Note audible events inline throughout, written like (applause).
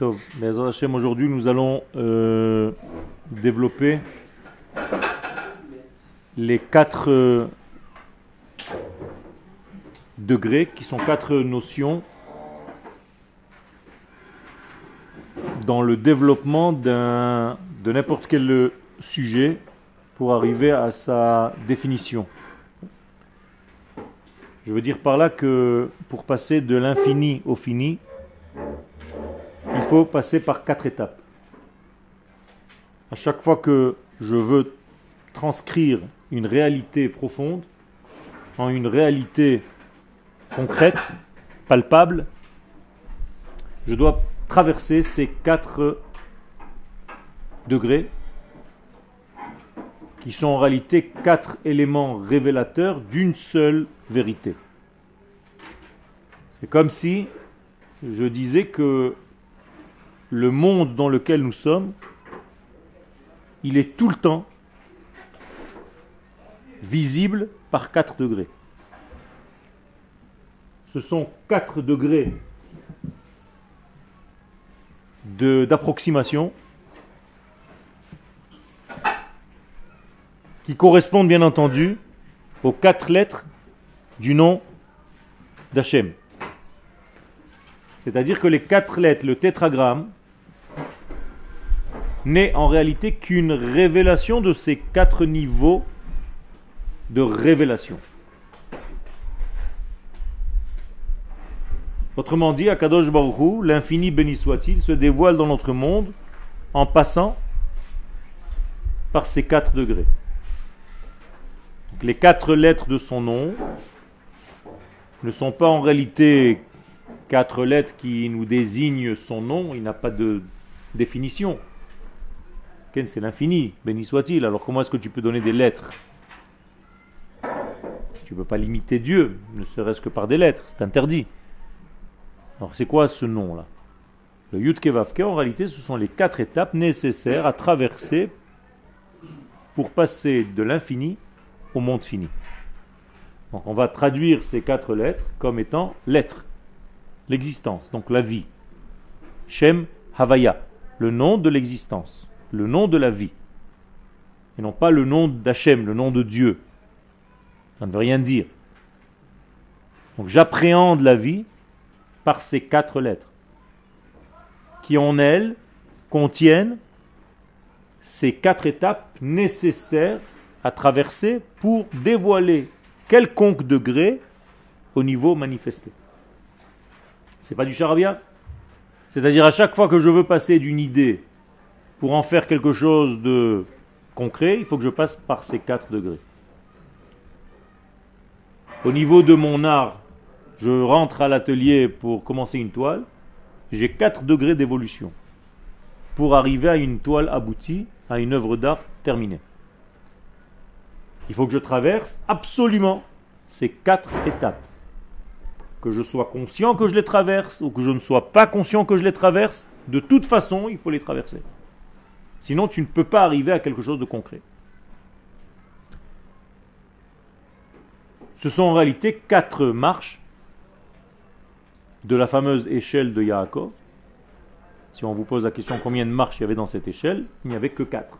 Hashem, aujourd'hui nous allons euh, développer les quatre euh, degrés qui sont quatre notions dans le développement d'un- de n'importe quel sujet pour arriver à sa définition. Je veux dire par là que pour passer de l'infini au fini, faut passer par quatre étapes. À chaque fois que je veux transcrire une réalité profonde en une réalité concrète, palpable, je dois traverser ces quatre degrés qui sont en réalité quatre éléments révélateurs d'une seule vérité. C'est comme si je disais que le monde dans lequel nous sommes, il est tout le temps visible par 4 degrés. Ce sont 4 degrés de- d'approximation qui correspondent bien entendu aux quatre lettres du nom d'Hachem. C'est-à-dire que les quatre lettres, le tétragramme, n'est en réalité qu'une révélation de ces quatre niveaux de révélation. Autrement dit, Akadosh Baruch Hu, l'infini béni soit-il, se dévoile dans notre monde en passant par ces quatre degrés. Les quatre lettres de son nom ne sont pas en réalité quatre lettres qui nous désignent son nom, il n'a pas de définition. Ken, c'est l'infini, béni soit-il. Alors comment est-ce que tu peux donner des lettres? Tu ne peux pas limiter Dieu, ne serait-ce que par des lettres, c'est interdit. Alors c'est quoi ce nom-là? Le Yud en réalité, ce sont les quatre étapes nécessaires à traverser pour passer de l'infini au monde fini. Donc on va traduire ces quatre lettres comme étant l'être, l'existence, donc la vie. Shem Havaya, le nom de l'existence, le nom de la vie. Et non pas le nom d'Hachem, le nom de Dieu. Ça ne veut rien dire. Donc j'appréhende la vie par ces quatre lettres, qui en elles contiennent ces quatre étapes nécessaires à traverser pour dévoiler quelconque degré au niveau manifesté. C'est pas du charabia? C'est-à-dire à chaque fois que je veux passer d'une idée pour en faire quelque chose de concret, il faut que je passe par ces quatre degrés. Au niveau de mon art, je rentre à l'atelier pour commencer une toile, j'ai quatre degrés d'évolution pour arriver à une toile aboutie, à une œuvre d'art terminée. Il faut que je traverse absolument ces quatre étapes. Que je sois conscient que je les traverse ou que je ne sois pas conscient que je les traverse, de toute façon, il faut les traverser. Sinon, tu ne peux pas arriver à quelque chose de concret. Ce sont en réalité quatre marches de la fameuse échelle de Yaakov. Si on vous pose la question combien de marches il y avait dans cette échelle, il n'y avait que quatre.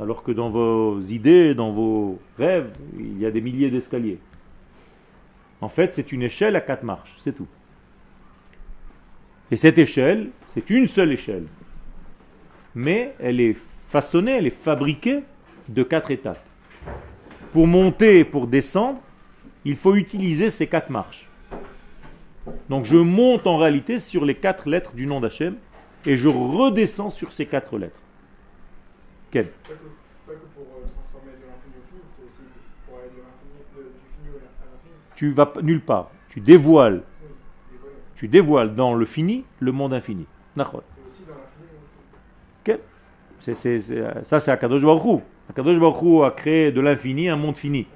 Alors que dans vos idées, dans vos rêves, il y a des milliers d'escaliers. En fait, c'est une échelle à quatre marches, c'est tout. Et cette échelle, c'est une seule échelle. Mais elle est façonnée, elle est fabriquée de quatre étapes. Pour monter et pour descendre, il faut utiliser ces quatre marches. Donc je monte en réalité sur les quatre lettres du nom d'Hachem et je redescends sur ces quatre lettres. Quel C'est pas que, c'est pas que pour euh, transformer de l'infini au fini, c'est aussi pour aller de l'infini, de- du fini au- à l'infini. Tu vas nulle part. Tu dévoiles, tu dévoiles dans le fini le monde infini. C'est- c'est- euh, ça c'est Akadosh Baruch. Akadosh Baruch a créé de l'infini un monde fini.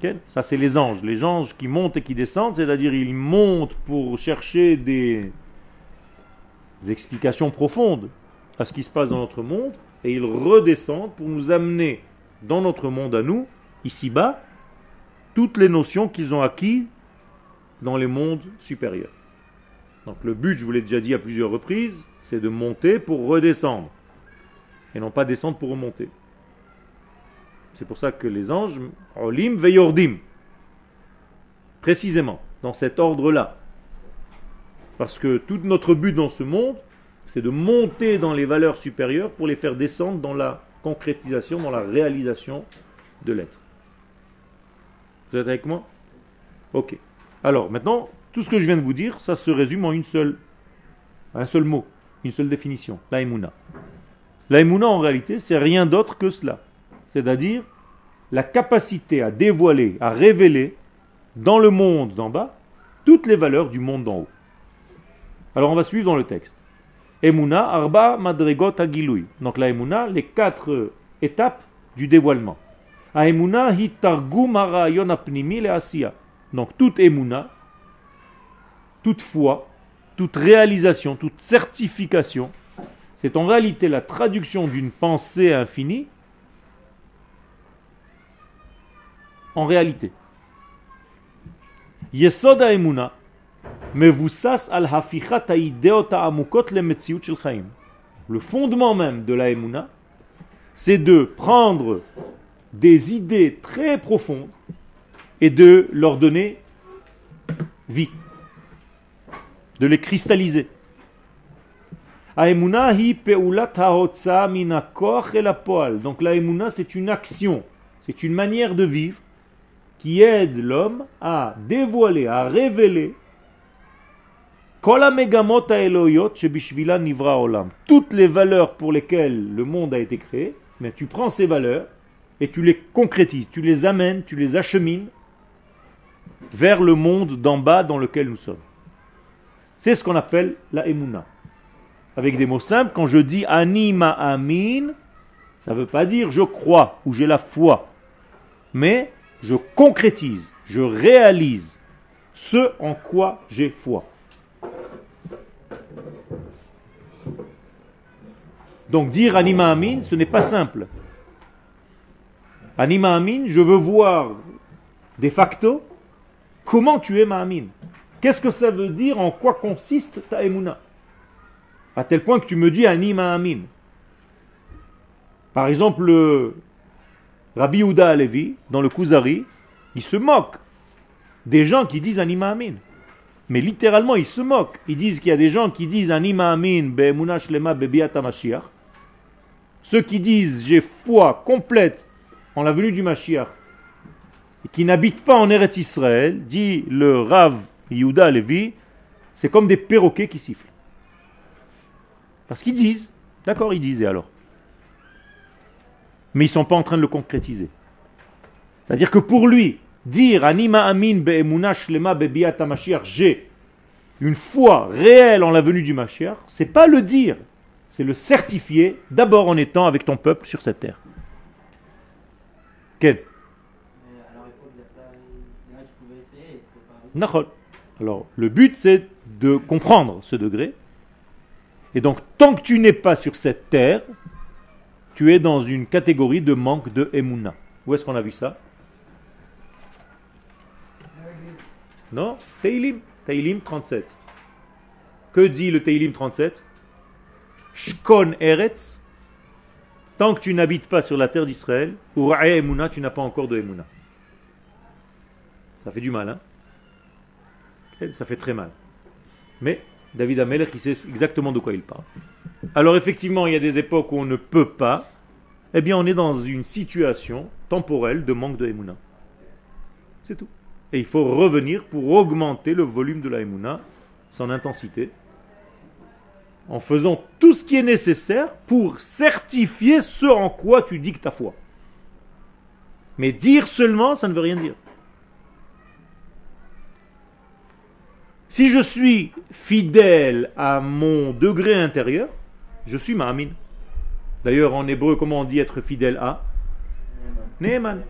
Quel Ça c'est les anges. Les anges qui montent et qui descendent, c'est-à-dire ils montent pour chercher des, des explications profondes à ce qui se passe dans notre monde et ils redescendent pour nous amener dans notre monde à nous, ici-bas, toutes les notions qu'ils ont acquis dans les mondes supérieurs. Donc le but, je vous l'ai déjà dit à plusieurs reprises, c'est de monter pour redescendre. Et non pas descendre pour remonter. C'est pour ça que les anges, olim veyordim, précisément, dans cet ordre-là. Parce que tout notre but dans ce monde, c'est de monter dans les valeurs supérieures pour les faire descendre dans la concrétisation, dans la réalisation de l'être. Vous êtes avec moi? Ok. Alors maintenant, tout ce que je viens de vous dire, ça se résume en une seule, un seul mot, une seule définition, l'aïmouna. L'aïmouna en réalité, c'est rien d'autre que cela. C'est-à-dire la capacité à dévoiler, à révéler dans le monde d'en bas toutes les valeurs du monde d'en haut. Alors on va suivre dans le texte. Emuna, Arba, Madregot, Agilui. Donc la Emuna, les quatre étapes du dévoilement. A Emuna, Hitargum, Apnimi, le Asiya. Donc toute Emuna, toute foi, toute réalisation, toute certification, c'est en réalité la traduction d'une pensée infinie en réalité. Yesoda Emuna, al le fondement même de la Emuna, c'est de prendre des idées très profondes et de leur donner vie, de les cristalliser. Donc la Emuna, c'est une action, c'est une manière de vivre qui aide l'homme à dévoiler, à révéler toutes les valeurs pour lesquelles le monde a été créé, mais tu prends ces valeurs et tu les concrétises, tu les amènes, tu les achemines vers le monde d'en bas dans lequel nous sommes. C'est ce qu'on appelle la emuna. Avec des mots simples, quand je dis anima amin, ça ne veut pas dire je crois ou j'ai la foi, mais je concrétise, je réalise ce en quoi j'ai foi. Donc dire Anima Amin, ce n'est pas simple. Anima Amin, je veux voir de facto comment tu es ma Amin. Qu'est-ce que ça veut dire En quoi consiste ta Emouna À tel point que tu me dis Anima Amin. Par exemple, le Rabbi Ouda Alevi, dans le Kuzari, il se moque des gens qui disent Anima Amin. Mais littéralement, il se moque. Ils disent qu'il y a des gens qui disent Anima Amin be'emuna shlema be'biata Mashiach ceux qui disent j'ai foi complète en la venue du Mashiach et qui n'habitent pas en Eretz Israël, dit le Rav Yehuda Levi, c'est comme des perroquets qui sifflent. Parce qu'ils disent, d'accord, ils disaient alors. Mais ils ne sont pas en train de le concrétiser. C'est-à-dire que pour lui, dire Anima Amin Be'emuna Shlema Be'biata Mashiach, j'ai une foi réelle en la venue du Mashiach, c'est pas le dire, c'est le certifier d'abord en étant avec ton peuple sur cette terre. Alors, le but, c'est de comprendre ce degré. Et donc, tant que tu n'es pas sur cette terre, tu es dans une catégorie de manque de Emouna. Où est-ce qu'on a vu ça? Non? Teilim. Teilim 37. Que dit le Teilim 37 Shkon Eretz, tant que tu n'habites pas sur la terre d'Israël, ou Emuna, tu n'as pas encore de Emuna. Ça fait du mal, hein Ça fait très mal. Mais David Amelech, il sait exactement de quoi il parle. Alors effectivement, il y a des époques où on ne peut pas. Eh bien, on est dans une situation temporelle de manque de Emuna. C'est tout. Et il faut revenir pour augmenter le volume de la Emuna, son intensité, en faisant tout ce qui est nécessaire pour certifier ce en quoi tu dis que ta foi. Mais dire seulement, ça ne veut rien dire. Si je suis fidèle à mon degré intérieur, je suis ma'amin. D'ailleurs, en hébreu, comment on dit être fidèle à? Ne'eman.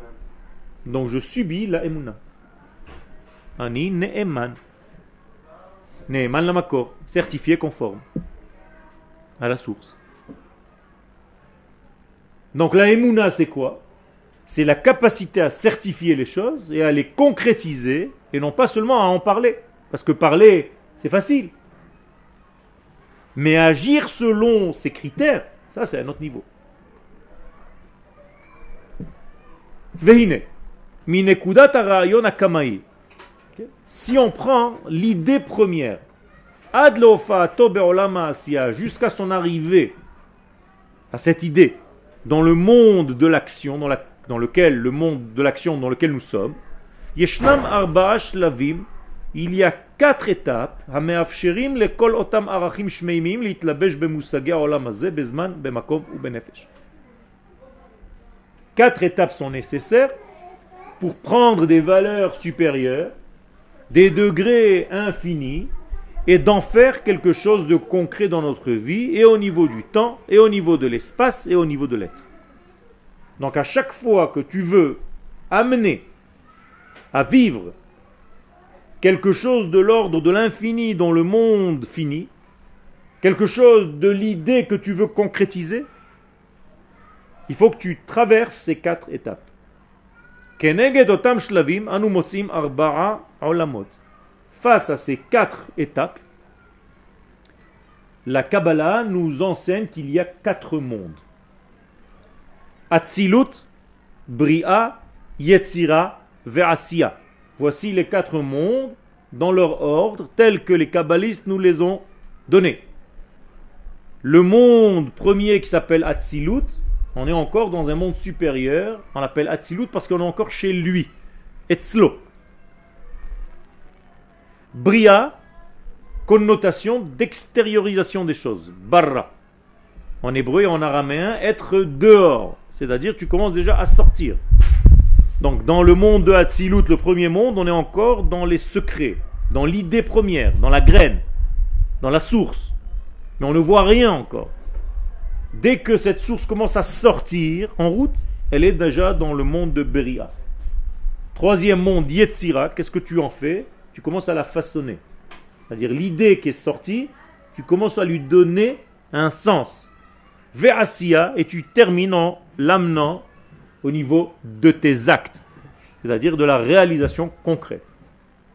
Donc je subis la emuna. Ani ne'eman. Ne'eman la makor, certifié conforme à la source. Donc la émouna, c'est quoi? C'est la capacité à certifier les choses et à les concrétiser, et non pas seulement à en parler. Parce que parler, c'est facile. Mais agir selon ces critères, ça c'est un autre niveau. Si on prend l'idée première, jusqu'à son arrivée à cette idée, dans le monde de l'action, dans, la, dans, lequel le monde de l'action dans lequel nous sommes, Yeshnam Arba Shlavim, il y a quatre étapes, Hameafsherim le Kol Otam Arachim Shmeimim, Litlabesh Bemusagia Olam Azeh, Bezman, Bemakom ou Benefesh. Quatre étapes sont nécessaires pour prendre des valeurs supérieures, des degrés infinis, et d'en faire quelque chose de concret dans notre vie, et au niveau du temps, et au niveau de l'espace, et au niveau de l'être. Donc à chaque fois que tu veux amener à vivre quelque chose de l'ordre de l'infini dans le monde fini, quelque chose de l'idée que tu veux concrétiser, il faut que tu traverses ces quatre étapes. Face à ces quatre étapes, la Kabbalah nous enseigne qu'il y a quatre mondes. Atzilut, Bria, Yetzira, Ve'asiya. Voici les quatre mondes dans leur ordre tels que les kabbalistes nous les ont donnés. Le monde premier qui s'appelle Atzilut, on est encore dans un monde supérieur, on l'appelle Atzilut parce qu'on est encore chez lui. Etzlo. Bria, connotation d'extériorisation des choses. Barra. En hébreu et en araméen, être dehors. C'est-à-dire tu commences déjà à sortir. Donc dans le monde de Hatzilut, le premier monde, on est encore dans les secrets, dans l'idée première, dans la graine, dans la source. Mais on ne voit rien encore. Dès que cette source commence à sortir en route, elle est déjà dans le monde de Beria. Troisième monde, Yetzira, qu'est-ce que tu en fais? Tu commences à la façonner. C'est-à-dire l'idée qui est sortie, tu commences à lui donner un sens. Ve'asiya, et tu termines en l'amenant au niveau de tes actes, c'est-à-dire de la réalisation concrète.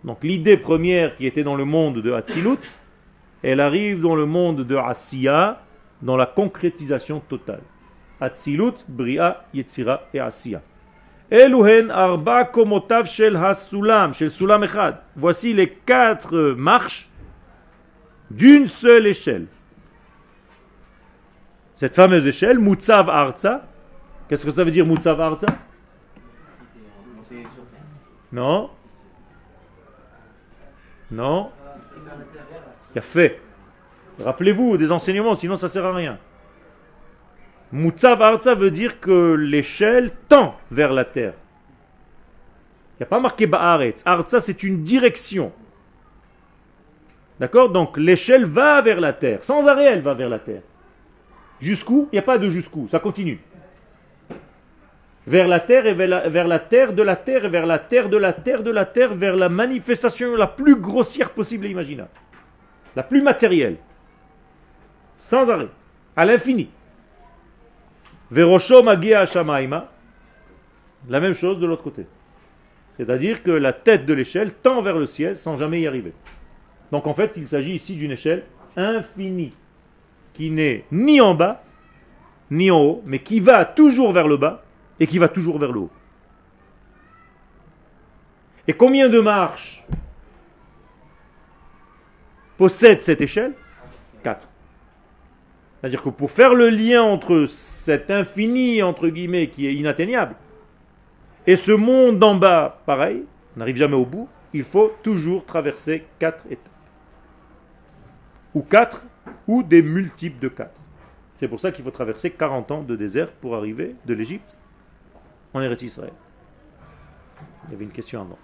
Donc l'idée première qui était dans le monde de Hatzilut, elle arrive dans le monde de Asiya, dans la concrétisation totale. Hatzilut, Bria, Yetzira et Asiya. Arba komotav shel hasulam, shel sulam echad. Voici les quatre marches d'une seule échelle. Cette fameuse échelle, Mutzav Arza, Qu'est-ce que ça veut dire Mutzav Arza Non Non Il a fait. Rappelez-vous des enseignements, sinon ça sert à rien. Mutzav Arza veut dire que l'échelle tend vers la terre. Il n'y a pas marqué Ba'aretz. Arza, c'est une direction. D'accord? Donc l'échelle va vers la terre. Sans arrêt, elle va vers la terre. Jusqu'où? Il n'y a pas de jusqu'où. Ça continue vers la terre et vers la, vers la, terre de la terre et vers la terre de la terre de la terre vers la manifestation la plus grossière possible et imaginable. La plus matérielle. Sans arrêt. À l'infini. Verosho magia shamaima. La même chose de l'autre côté. C'est-à-dire que la tête de l'échelle tend vers le ciel sans jamais y arriver. Donc en fait, il s'agit ici d'une échelle infinie qui n'est ni en bas, ni en haut, mais qui va toujours vers le bas et qui va toujours vers le haut. Et combien de marches possède cette échelle? Quatre. C'est-à-dire que pour faire le lien entre cet infini, entre guillemets, qui est inatteignable, et ce monde d'en bas, pareil, on n'arrive jamais au bout, il faut toujours traverser quatre étapes. Ou quatre, ou des multiples de quatre. C'est pour ça qu'il faut traverser 40 ans de désert pour arriver de l'Égypte en Eretz Israël. Il y avait une question avant.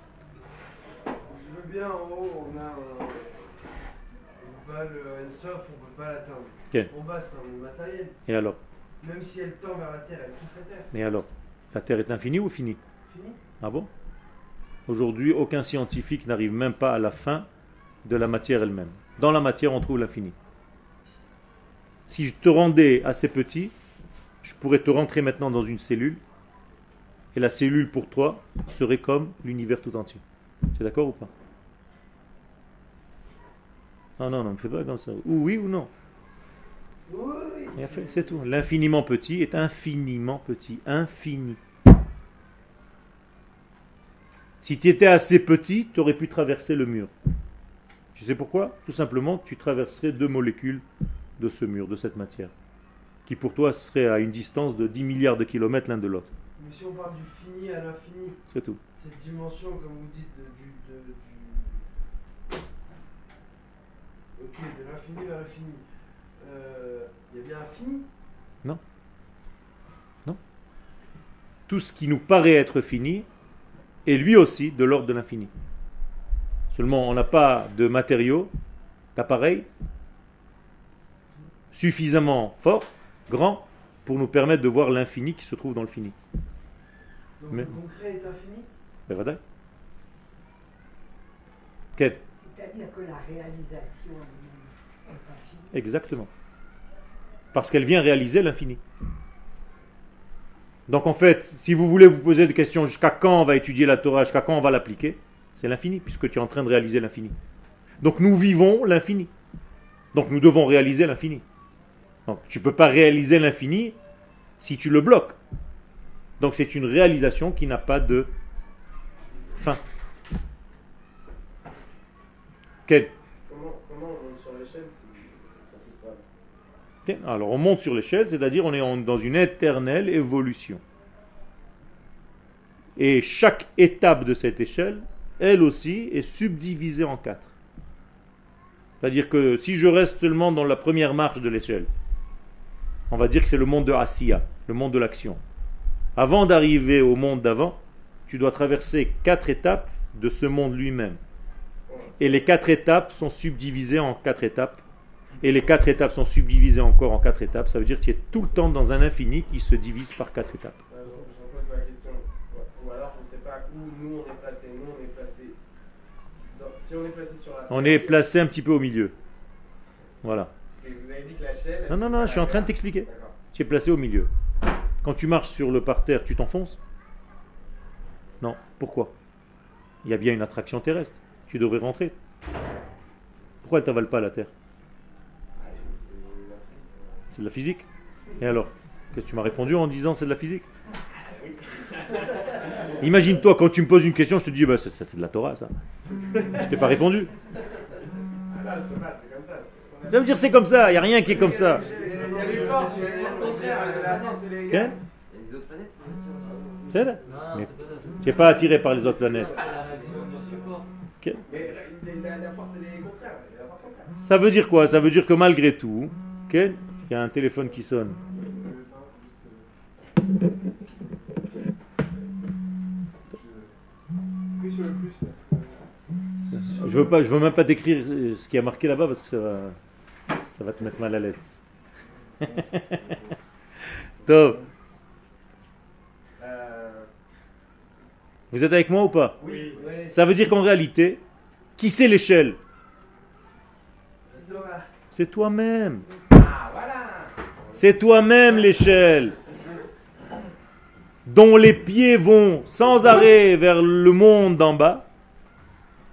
Je veux bien, en haut, on a un. On peut pas le Ensof, on peut pas l'atteindre. Ok. En bas, c'est un monde matériel. Et alors? Même si elle tend vers la terre, elle touche la terre. Mais alors La Terre est infinie ou finie? Fini Ah bon? Aujourd'hui, aucun scientifique n'arrive même pas à la fin de la matière elle-même. Dans la matière, on trouve l'infini. Si je te rendais assez petit, je pourrais te rentrer maintenant dans une cellule, et la cellule pour toi serait comme l'univers tout entier. C'est d'accord ou pas? Non, non, non, ne fais pas comme ça. Ou oui ou non. Oui, c'est tout. L'infiniment petit est infiniment petit. Infini. Si tu étais assez petit, tu aurais pu traverser le mur. Tu sais pourquoi? Tout simplement, tu traverserais deux molécules de ce mur, de cette matière, qui pour toi serait à une distance de 10 milliards de kilomètres l'un de l'autre. Mais si on parle du fini à l'infini, C'est tout. cette dimension, comme vous dites, de, du, de, du... Ok, de l'infini vers l'infini. Euh, Il y a bien un fini Tout ce qui nous paraît être fini est lui aussi de l'ordre de l'infini. Seulement, on n'a pas de matériaux, d'appareils suffisamment forts, grands, pour nous permettre de voir l'infini qui se trouve dans le fini. Donc Mais- le concret est infini? Quel C'est-à-dire que la réalisation est infinie. Exactement. Parce qu'elle vient réaliser l'infini. Donc en fait, si vous voulez vous poser des questions jusqu'à quand on va étudier la Torah, jusqu'à quand on va l'appliquer, c'est l'infini, puisque tu es en train de réaliser l'infini. Donc nous vivons l'infini. Donc nous devons réaliser l'infini. Donc tu ne peux pas réaliser l'infini si tu le bloques. Donc c'est une réalisation qui n'a pas de fin. Quel Comment, comment on monte sur l'échelle si ça fait pas Bien, Alors on monte sur l'échelle, c'est-à-dire on est en- dans une éternelle évolution. Et chaque étape de cette échelle, elle aussi, est subdivisée en quatre. C'est-à-dire que si je reste seulement dans la première marche de l'échelle, on va dire que c'est le monde de Asiya, le monde de l'action. Avant d'arriver au monde d'avant, tu dois traverser quatre étapes de ce monde lui-même. Et les quatre étapes sont subdivisées en quatre étapes et les quatre étapes sont subdivisées encore en quatre étapes, ça veut dire que tu es tout le temps dans un infini qui se divise par quatre étapes. Je, ma question. Ou alors, je sais pas où nous on est placé. Nous on est placé. dans- si on est placé sur la. On est placé un petit peu au milieu. Voilà. Parce que vous avez dit que la chaîne. Non, non, non, je suis en train de t'expliquer. Tu es placé au milieu. Quand tu marches sur le parterre, tu t'enfonces? Non. Pourquoi? Il y a bien une attraction terrestre. Tu devrais rentrer. Pourquoi elle t'avale pas la terre? C'est de la physique. Et alors Qu'est-ce que tu m'as répondu en disant c'est de la physique? Imagine-toi quand tu me poses une question, je te dis bah, c'est de la Torah ça. Je t'ai pas répondu. Ça. veut dire c'est comme ça, il n'y a rien qui est comme ça. C'est Mais. Tu n'es pas attiré par les autres planètes. Mais la, la, force, elle est contraire. La force contraire. Ça veut dire quoi? Ça veut dire que malgré tout, il y a un téléphone qui sonne. Je veux pas, je veux même pas décrire ce qui a marqué là-bas parce que ça va, ça va te mettre mal à l'aise. (laughs) Top. Euh, Vous êtes avec moi ou pas oui. Oui. Ça veut dire qu'en réalité, qui c'est l'échelle C'est toi-même. Ah, voilà. C'est toi-même l'échelle. Dont les pieds vont sans arrêt vers le monde d'en bas,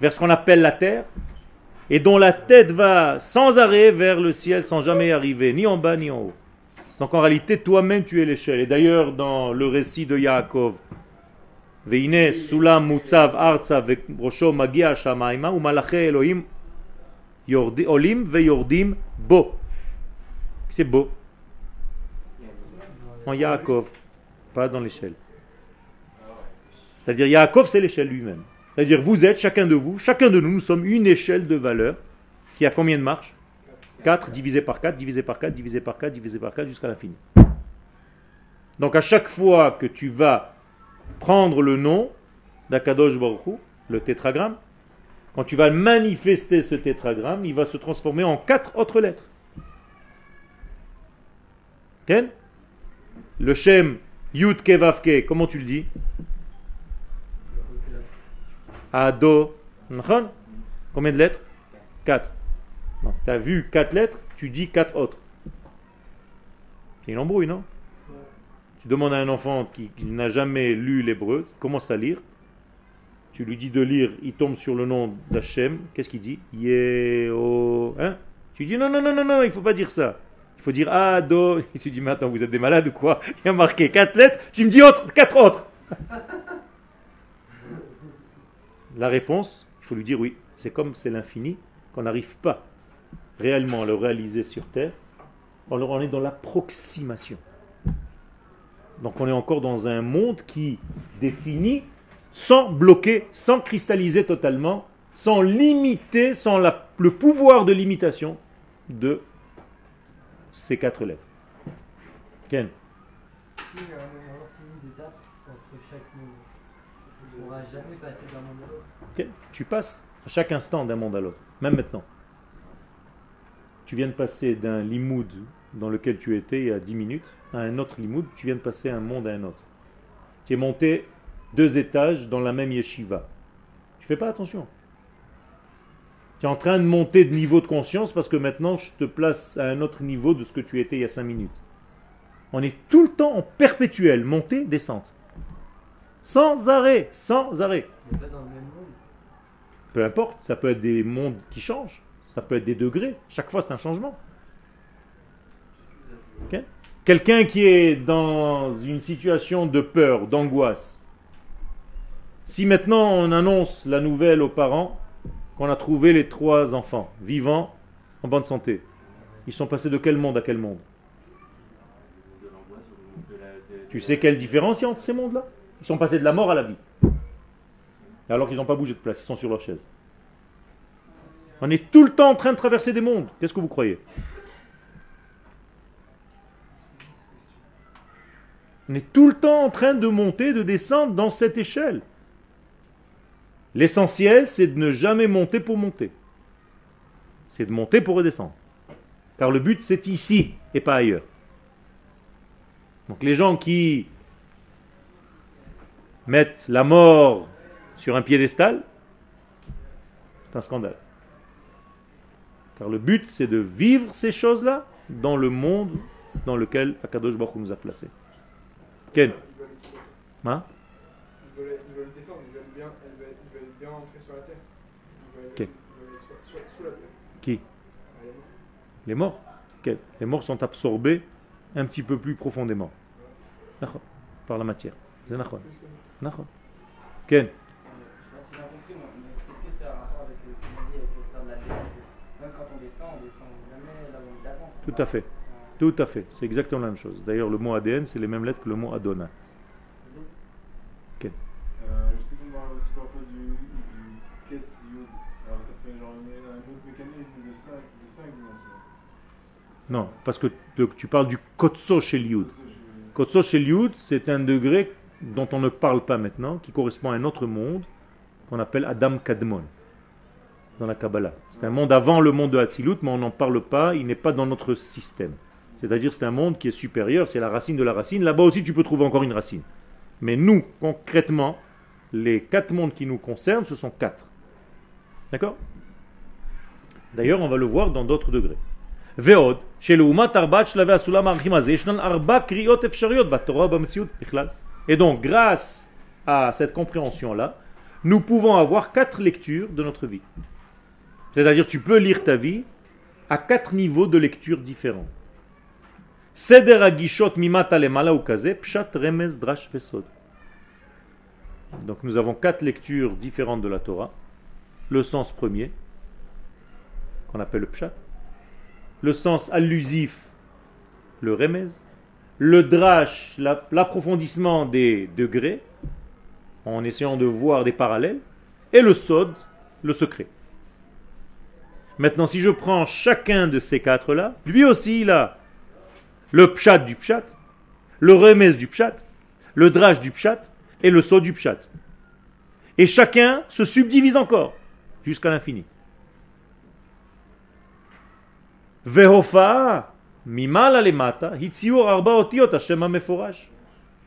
vers ce qu'on appelle la terre, et dont la tête va sans arrêt vers le ciel sans jamais arriver, ni en bas ni en haut. Donc en réalité, toi-même tu es l'échelle. Et d'ailleurs, dans le récit de Yaakov, Veine sulam mutzav arza ve'rosho magia shamaima umalache Elohim yordi- olim veyordim bo. C'est beau. En Yaakov, pas dans l'échelle. C'est-à-dire Yaakov, c'est l'échelle lui-même. C'est-à-dire vous êtes, chacun de vous, chacun de nous, nous sommes une échelle de valeur qui a combien de marches? 4 divisé par 4, divisé par 4, divisé par 4, divisé par 4 jusqu'à l'infini. Donc à chaque fois que tu vas prendre le nom d'Akadosh Baruch Hu, le tétragramme, quand tu vas manifester ce tétragramme, il va se transformer en quatre autres lettres. Ken? Le Shem Yud Ke Vav Ke, comment tu le dis? Ado. Combien de lettres? 4. Tu as vu 4 lettres, tu dis 4 autres. C'est une embrouille, non? Tu demandes à un enfant qui, n'a jamais lu l'hébreu, commence à lire. Tu lui dis de lire, il tombe sur le nom d'Hachem. Qu'est-ce qu'il dit? Yeo. Hein? Tu dis non, non, non, non, non, il ne faut pas dire ça. Il faut dire A, Do. Et tu dis, mais attends, vous êtes des malades ou quoi? Il y a marqué quatre lettres, tu me dis autre, quatre autres. La réponse, il faut lui dire oui. C'est comme c'est l'infini qu'on n'arrive pas réellement à le réaliser sur Terre. On est dans l'approximation. Donc on est encore dans un monde qui définit sans bloquer, sans cristalliser totalement, sans limiter, sans le pouvoir de limitation de ces quatre lettres. Ken Tu passes à chaque instant d'un monde à l'autre, même maintenant. Tu viens de passer d'un limoud dans lequel tu étais il y a 10 minutes à un autre limoud, tu viens de passer un monde à un autre. Tu es monté deux étages dans la même yeshiva. Tu fais pas attention. Tu es en train de monter de niveau de conscience parce que maintenant je te place à un autre niveau de ce que tu étais il y a 5 minutes. On est tout le temps en perpétuelle montée, descente. Sans arrêt, sans arrêt. Pas dans le même monde. Peu importe, ça peut être des mondes qui changent, ça peut être des degrés. Chaque fois, c'est un changement. Quelqu'un qui est dans une situation de peur, d'angoisse, si maintenant on annonce la nouvelle aux parents qu'on a trouvé les trois enfants vivants, en bonne santé, ils sont passés de quel monde à quel monde? Tu sais quelle différence il y a entre ces mondes-là? Ils sont passés de la mort à la vie. Alors qu'ils n'ont pas bougé de place, ils sont sur leur chaise. On est tout le temps en train de traverser des mondes. Qu'est-ce que vous croyez? On est tout le temps en train de monter, de descendre dans cette échelle. L'essentiel, c'est de ne jamais monter pour monter. C'est de monter pour redescendre. Car le but, c'est ici et pas ailleurs. Donc les gens qui mettent la mort sur un piédestal, c'est un scandale. Car le but, c'est de vivre ces choses-là dans le monde dans lequel Akadosh Baruch nous a placés. Ken Hein descendre, ils veulent bien, ils veulent, ils veulent bien entrer sur la terre. Ils veulent, Ok. ils veulent être sur- sur- sous la terre. Qui Les morts. Les morts sont absorbés un petit peu plus profondément. D'accord. Par la matière. C'est. Ken Je sais pas si j'ai compris, moi, mais est-ce que c'est un rapport avec ce qu'on dit avec l'histoire de la Terre que Même quand on descend, on descend jamais là où on est avant. Tout à fait. Tout à fait. C'est exactement la même chose. D'ailleurs, le mot ADN, c'est les mêmes lettres que le mot Adonai. Euh, je sais qu'on parle aussi parfois du, du Ketz Yud. Alors ça fait genre un autre mécanisme de 5 de cinq dimensions. Non, parce que tu parles du Kotso chez j'ai- Kotso chez Liud, c'est un degré dont on ne parle pas maintenant, qui correspond à un autre monde qu'on appelle Adam Kadmon dans la Kabbalah. C'est un monde avant le monde de Hatzilut, mais on n'en parle pas, il n'est pas dans notre système. C'est-à-dire c'est un monde qui est supérieur, c'est la racine de la racine. Là-bas aussi tu peux trouver encore une racine. Mais nous, concrètement, les quatre mondes qui nous concernent, ce sont quatre. D'accord D'ailleurs, on va le voir dans d'autres degrés. ועוד, שלעומת ארבעת שלבי הסולם הערכים הזה, ישנן ארבע קריאות אפשריות בתורה ובמציאות בכלל. Et donc, grâce à cette compréhension-là, nous pouvons avoir quatre lectures de notre vie. C'est-à-dire, tu peux lire ta vie à quatre niveaux de lecture différents. Seder Ukaze, Pshat Remez Drash Vesod. Donc nous avons quatre lectures différentes de la Torah. Le sens premier, qu'on appelle le Pshat. Le sens allusif, le Remez. Le Drash, l'approfondissement des degrés, en essayant de voir des parallèles. Et le Sod, le secret. Maintenant, si je prends chacun de ces quatre-là, lui aussi, il a le pshat du pshat, le remez du pshat, le drash du pshat et le sod du pshat. Et chacun se subdivise encore jusqu'à l'infini.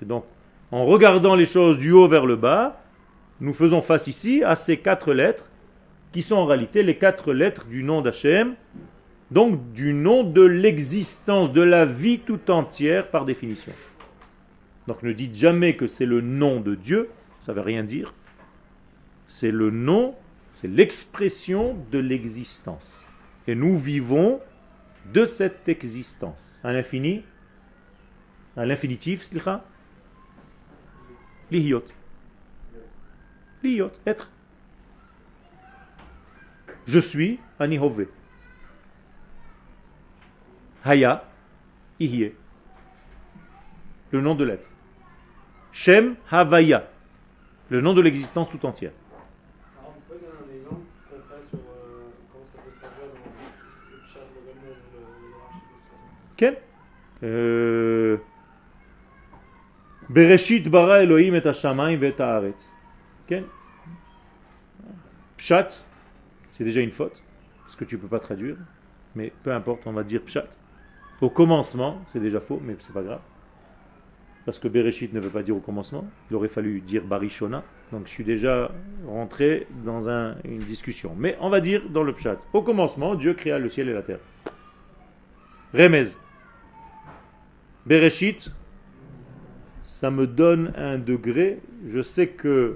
Et donc, en regardant les choses du haut vers le bas, nous faisons face ici à ces quatre lettres qui sont en réalité les quatre lettres du nom d'Hachem, donc du nom de l'existence de la vie tout entière par définition. Donc ne dites jamais que c'est le nom de Dieu, ça ne veut rien dire. C'est le nom, c'est l'expression de l'existence. Et nous vivons de cette existence. À l'infini, à l'infinitif, slicha, lihiyot. Lihiyot, être. Je suis, anihove. Haya, Ihye. Le nom de l'être. Shem Havaya. Le nom de l'existence tout entière. Quel? Euh, Bereshit bara Elohim et Hashamayim et Haaretz. Pshat, c'est déjà une faute, parce que tu ne peux pas traduire, mais peu importe, on va dire Pshat. Au commencement, c'est déjà faux, mais c'est pas grave. Parce que Bereshit ne veut pas dire au commencement, il aurait fallu dire Barishona, donc je suis déjà rentré dans un- une discussion. Mais on va dire dans le pshat. Au commencement, Dieu créa le ciel et la terre. Remez. Bereshit, ça me donne un degré. Je sais que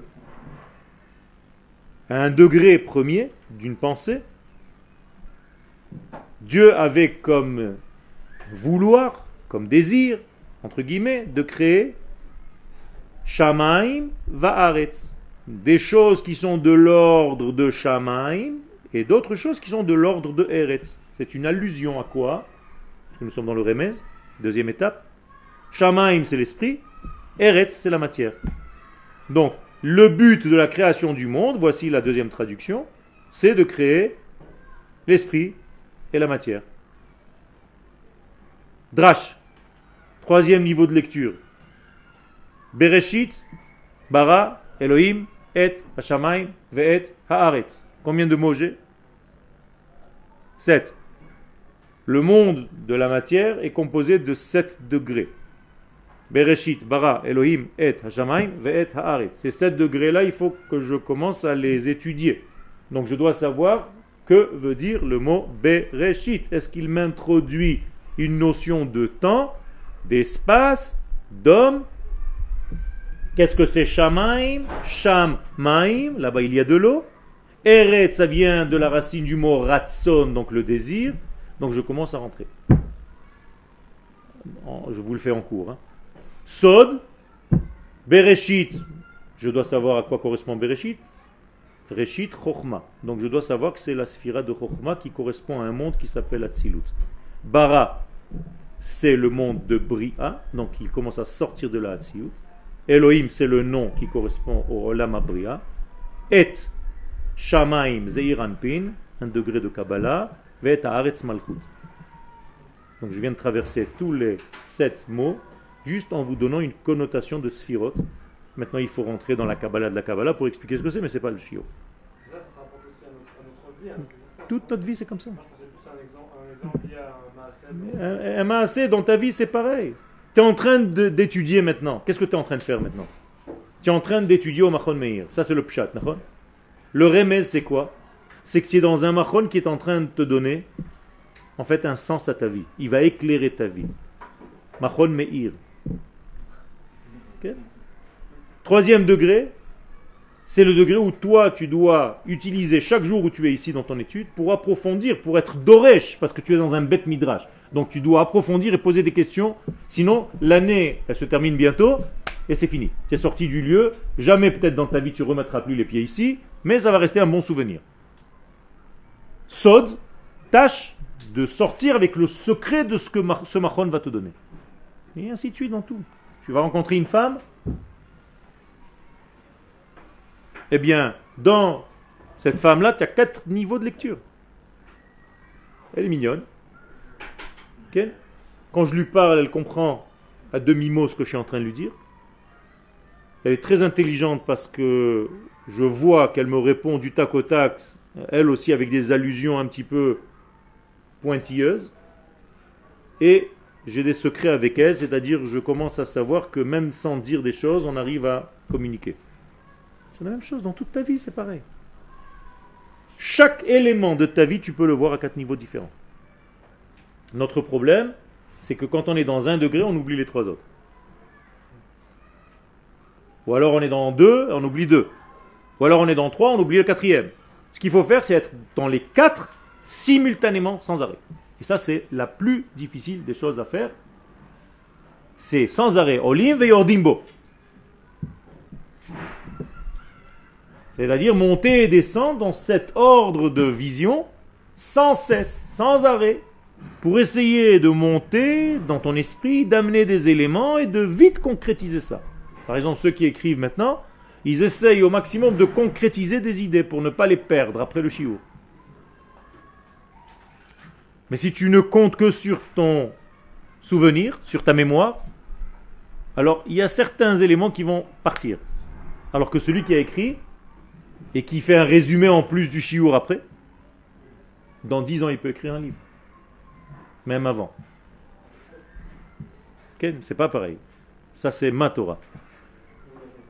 un degré premier d'une pensée, Dieu avait comme vouloir, comme désir, entre guillemets, de créer Shamaim Va'aretz. Des choses qui sont de l'ordre de Shamaim et d'autres choses qui sont de l'ordre de Eretz. C'est une allusion à quoi? Parce que nous sommes dans le Remez, deuxième étape. Shamaim, c'est l'esprit. Eretz, c'est la matière. Donc, le but de la création du monde, voici la deuxième traduction, c'est de créer l'esprit et la matière. Drash, troisième niveau de lecture. Bereshit, bara, Elohim, et, Hashamaim, ve'et, haaretz. Combien de mots j'ai? 7. Le monde de la matière est composé de 7 degrés. Bereshit, bara, Elohim, et, Hashamaim, ve'et, haaretz. Ces 7 degrés-là, il faut que je commence à les étudier. Donc je dois savoir que veut dire le mot Bereshit. Est-ce qu'il m'introduit une notion de temps, d'espace, d'homme Qu'est-ce que c'est Shamaim? Shamaim, là-bas il y a de l'eau. Eret, ça vient de la racine du mot ratson, donc le désir. Donc je commence à rentrer. En- Je vous le fais en cours. hein. Sod, Bereshit, je dois savoir à quoi correspond Bereshit. Reshit Chochma. Donc je dois savoir que c'est la sphira de Chochma qui correspond à un monde qui s'appelle Atzilut. Bara, c'est le monde de Bria, donc il commence à sortir de la Atzilut. Elohim, c'est le nom qui correspond au Olam Abria. Et Shamaim Zeir Anpin, un degré de Kabbalah. Vet Haaretz Malchut. Donc je viens de traverser tous les sept mots juste en vous donnant une connotation de Sphirot. Maintenant il faut rentrer dans la Kabbalah de la Kabbalah pour expliquer ce que c'est, mais c'est pas le chiot. Notre existence. Toute notre vie c'est comme ça. Moi, je pensais plus à un exemple, un exemple lié à un maasé dans ta vie, c'est pareil. Tu es en train d'étudier maintenant. Qu'est-ce que tu es en train de faire maintenant? Tu es en train d'étudier au Machon Meir. Ça, c'est le pshat. Le remez, c'est quoi? C'est que tu es dans un Machon qui est en train de te donner, en fait, un sens à ta vie. Il va éclairer ta vie. Machon Meir. Ok? Troisième degré, c'est le degré où toi, tu dois utiliser chaque jour où tu es ici dans ton étude pour approfondir, pour être doresh, parce que tu es dans un bête midrash. Donc tu dois approfondir et poser des questions. Sinon, l'année, elle se termine bientôt et c'est fini. Tu es sorti du lieu. Jamais peut-être dans ta vie tu remettras plus les pieds ici, mais ça va rester un bon souvenir. Sod, tâche de sortir avec le secret de ce que ce machon va te donner. Et ainsi de suite dans tout. Tu vas rencontrer une femme, eh bien, dans cette femme-là, tu as quatre niveaux de lecture. Elle est mignonne. Quand je lui parle, elle comprend à demi-mot ce que je suis en train de lui dire. Elle est très intelligente parce que je vois qu'elle me répond du tac au tac, elle aussi avec des allusions un petit peu pointilleuses. Et j'ai des secrets avec elle, c'est-à-dire je commence à savoir que même sans dire des choses, on arrive à communiquer. C'est la même chose dans toute ta vie, c'est pareil. Chaque élément de ta vie, tu peux le voir à quatre niveaux différents. Notre problème, c'est que quand on est dans un degré, on oublie les trois autres. Ou alors on est dans deux, on oublie deux. Ou alors on est dans trois, on oublie le quatrième. Ce qu'il faut faire, c'est être dans les quatre simultanément, sans arrêt. Et ça, c'est la plus difficile des choses à faire. C'est sans arrêt. Olim veyordimbo. C'est-à-dire monter et descendre dans cet ordre de vision sans cesse, sans arrêt, pour essayer de monter dans ton esprit, d'amener des éléments et de vite concrétiser ça. Par exemple, ceux qui écrivent maintenant, ils essayent au maximum de concrétiser des idées pour ne pas les perdre après le chiot. Mais si tu ne comptes que sur ton souvenir, sur ta mémoire, alors il y a certains éléments qui vont partir. Alors que celui qui a écrit et qui fait un résumé en plus du chiour après, dans dix ans il peut écrire un livre. Même avant. Ok C'est pas pareil. Ça c'est ma Torah.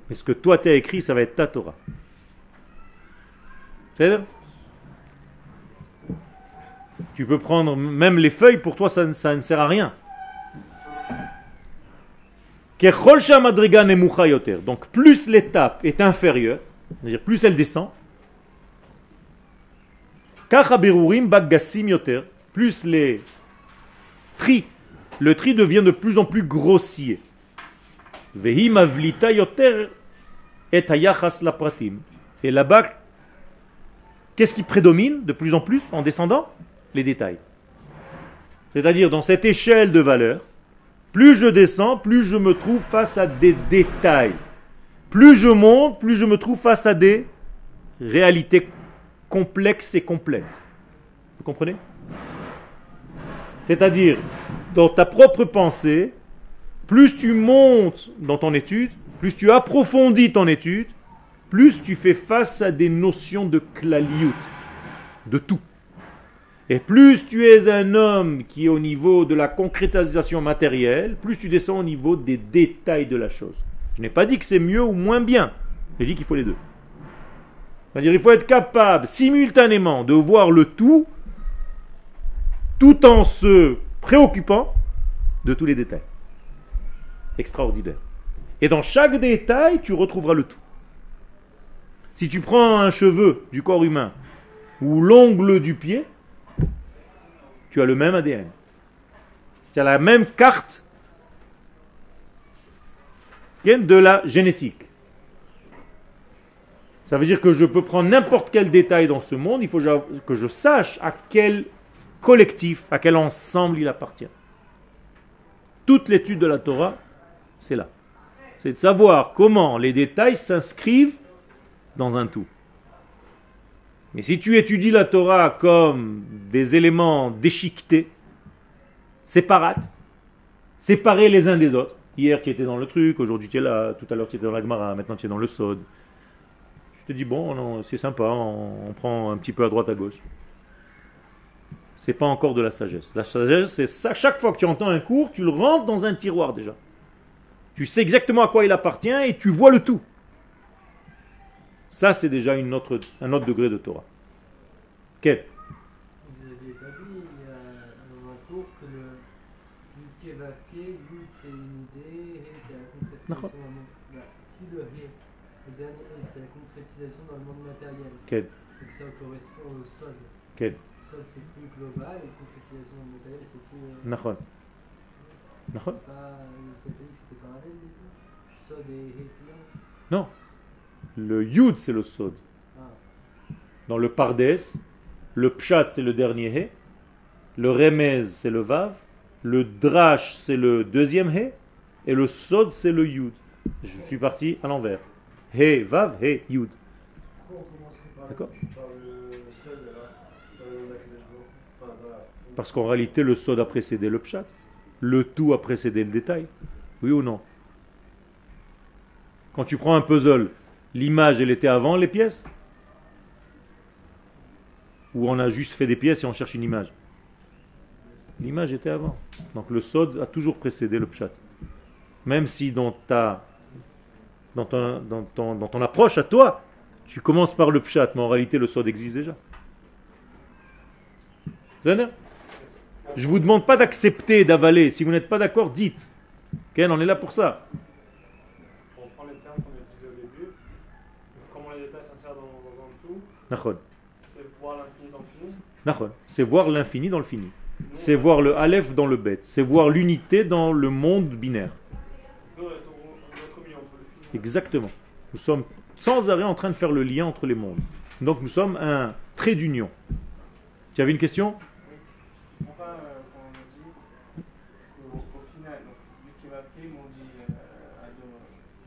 Mais ce que toi tu as écrit, ça va être ta Torah. C'est Tu peux prendre même les feuilles, pour toi ça ne sert à rien. Donc plus l'étape est inférieure, c'est-à-dire plus elle descend, plus les tri, le tri devient de plus en plus grossier. Et là-bas, qu'est-ce qui prédomine de plus en plus en descendant? Les détails. C'est-à-dire dans cette échelle de valeur, plus je descends, plus je me trouve face à des détails. Plus je monte, plus je me trouve face à des réalités complexes et complètes. Vous comprenez? C'est-à-dire, dans ta propre pensée, plus tu montes dans ton étude, plus tu approfondis ton étude, plus tu fais face à des notions de klaliout, de tout. Et plus tu es un homme qui est au niveau de la concrétisation matérielle, plus tu descends au niveau des détails de la chose. Je n'ai pas dit que c'est mieux ou moins bien. J'ai dit qu'il faut les deux. C'est-à-dire qu'il faut être capable simultanément de voir le tout, tout en se préoccupant de tous les détails. Extraordinaire. Et dans chaque détail, tu retrouveras le tout. Si tu prends un cheveu du corps humain ou l'ongle du pied, tu as le même ADN. Tu as la même carte de la génétique. Ça veut dire que je peux prendre n'importe quel détail dans ce monde, il faut que je sache à quel collectif, à quel ensemble il appartient. Toute l'étude de la Torah, c'est là. C'est de savoir comment les détails s'inscrivent dans un tout. Mais si tu étudies la Torah comme des éléments déchiquetés, séparates, séparés les uns des autres, hier tu étais dans le truc, aujourd'hui tu es là, tout à l'heure tu étais dans la Gemara, maintenant tu es dans le Sod. Je te dis, bon, c'est sympa, on, prend un petit peu à droite à gauche. C'est pas encore de la sagesse. La sagesse, c'est ça, chaque fois que tu entends un cours, tu le rentres dans un tiroir déjà. Tu sais exactement à quoi il appartient et tu vois le tout. Ça, c'est déjà une autre, un autre degré de Torah. Quel Vous avez pas dit il y a dans un cours que le Yuke Vavke, Yud c'est une idée, He c'est la concrétisation dans le monde. Bah, si le He, le dernier He, c'est la concrétisation dans le monde matériel, Quel donc ça correspond au Sod. Quel Sod c'est plus global et concrétisation dans le matériel c'est plus. dit que c'était parallèle les deux Sod et final Non. Le Yud, c'est le Sod. Ah, Dans le Pardes, le Pshat, c'est le dernier He. Le Remez, c'est le Vav. Le Drash, c'est le deuxième He. Et le Sod, c'est le Yud. Je suis parti à l'envers. He, Vav, He, Yud. D'accord. Parce qu'en réalité, le Sod a précédé le Pshat. Le tout a précédé le détail. Oui ou non Quand tu prends un puzzle, l'image, elle était avant les pièces Ou on a juste fait des pièces et on cherche une image L'image était avant. Donc le Sod a toujours précédé le Pshat. Même si dans ta, dans ton, dans ton, dans ton approche à toi, tu commences par le Pshat, mais en réalité le Sod existe déjà. Je ne vous demande pas d'accepter, d'avaler. Si vous n'êtes pas d'accord, dites. Ok, on est là pour ça. On reprend les termes qu'on a utilisés au début. Comment les détails s'insèrent dans, dans un tout. C'est voir l'infini dans le fini. C'est voir l'infini dans le fini. C'est voir le Aleph dans le Bet. C'est voir l'unité dans le monde binaire. Exactement. Nous sommes sans arrêt en train de faire le lien entre les mondes. Donc nous sommes un trait d'union. Tu avais une question? Euh, dit euh,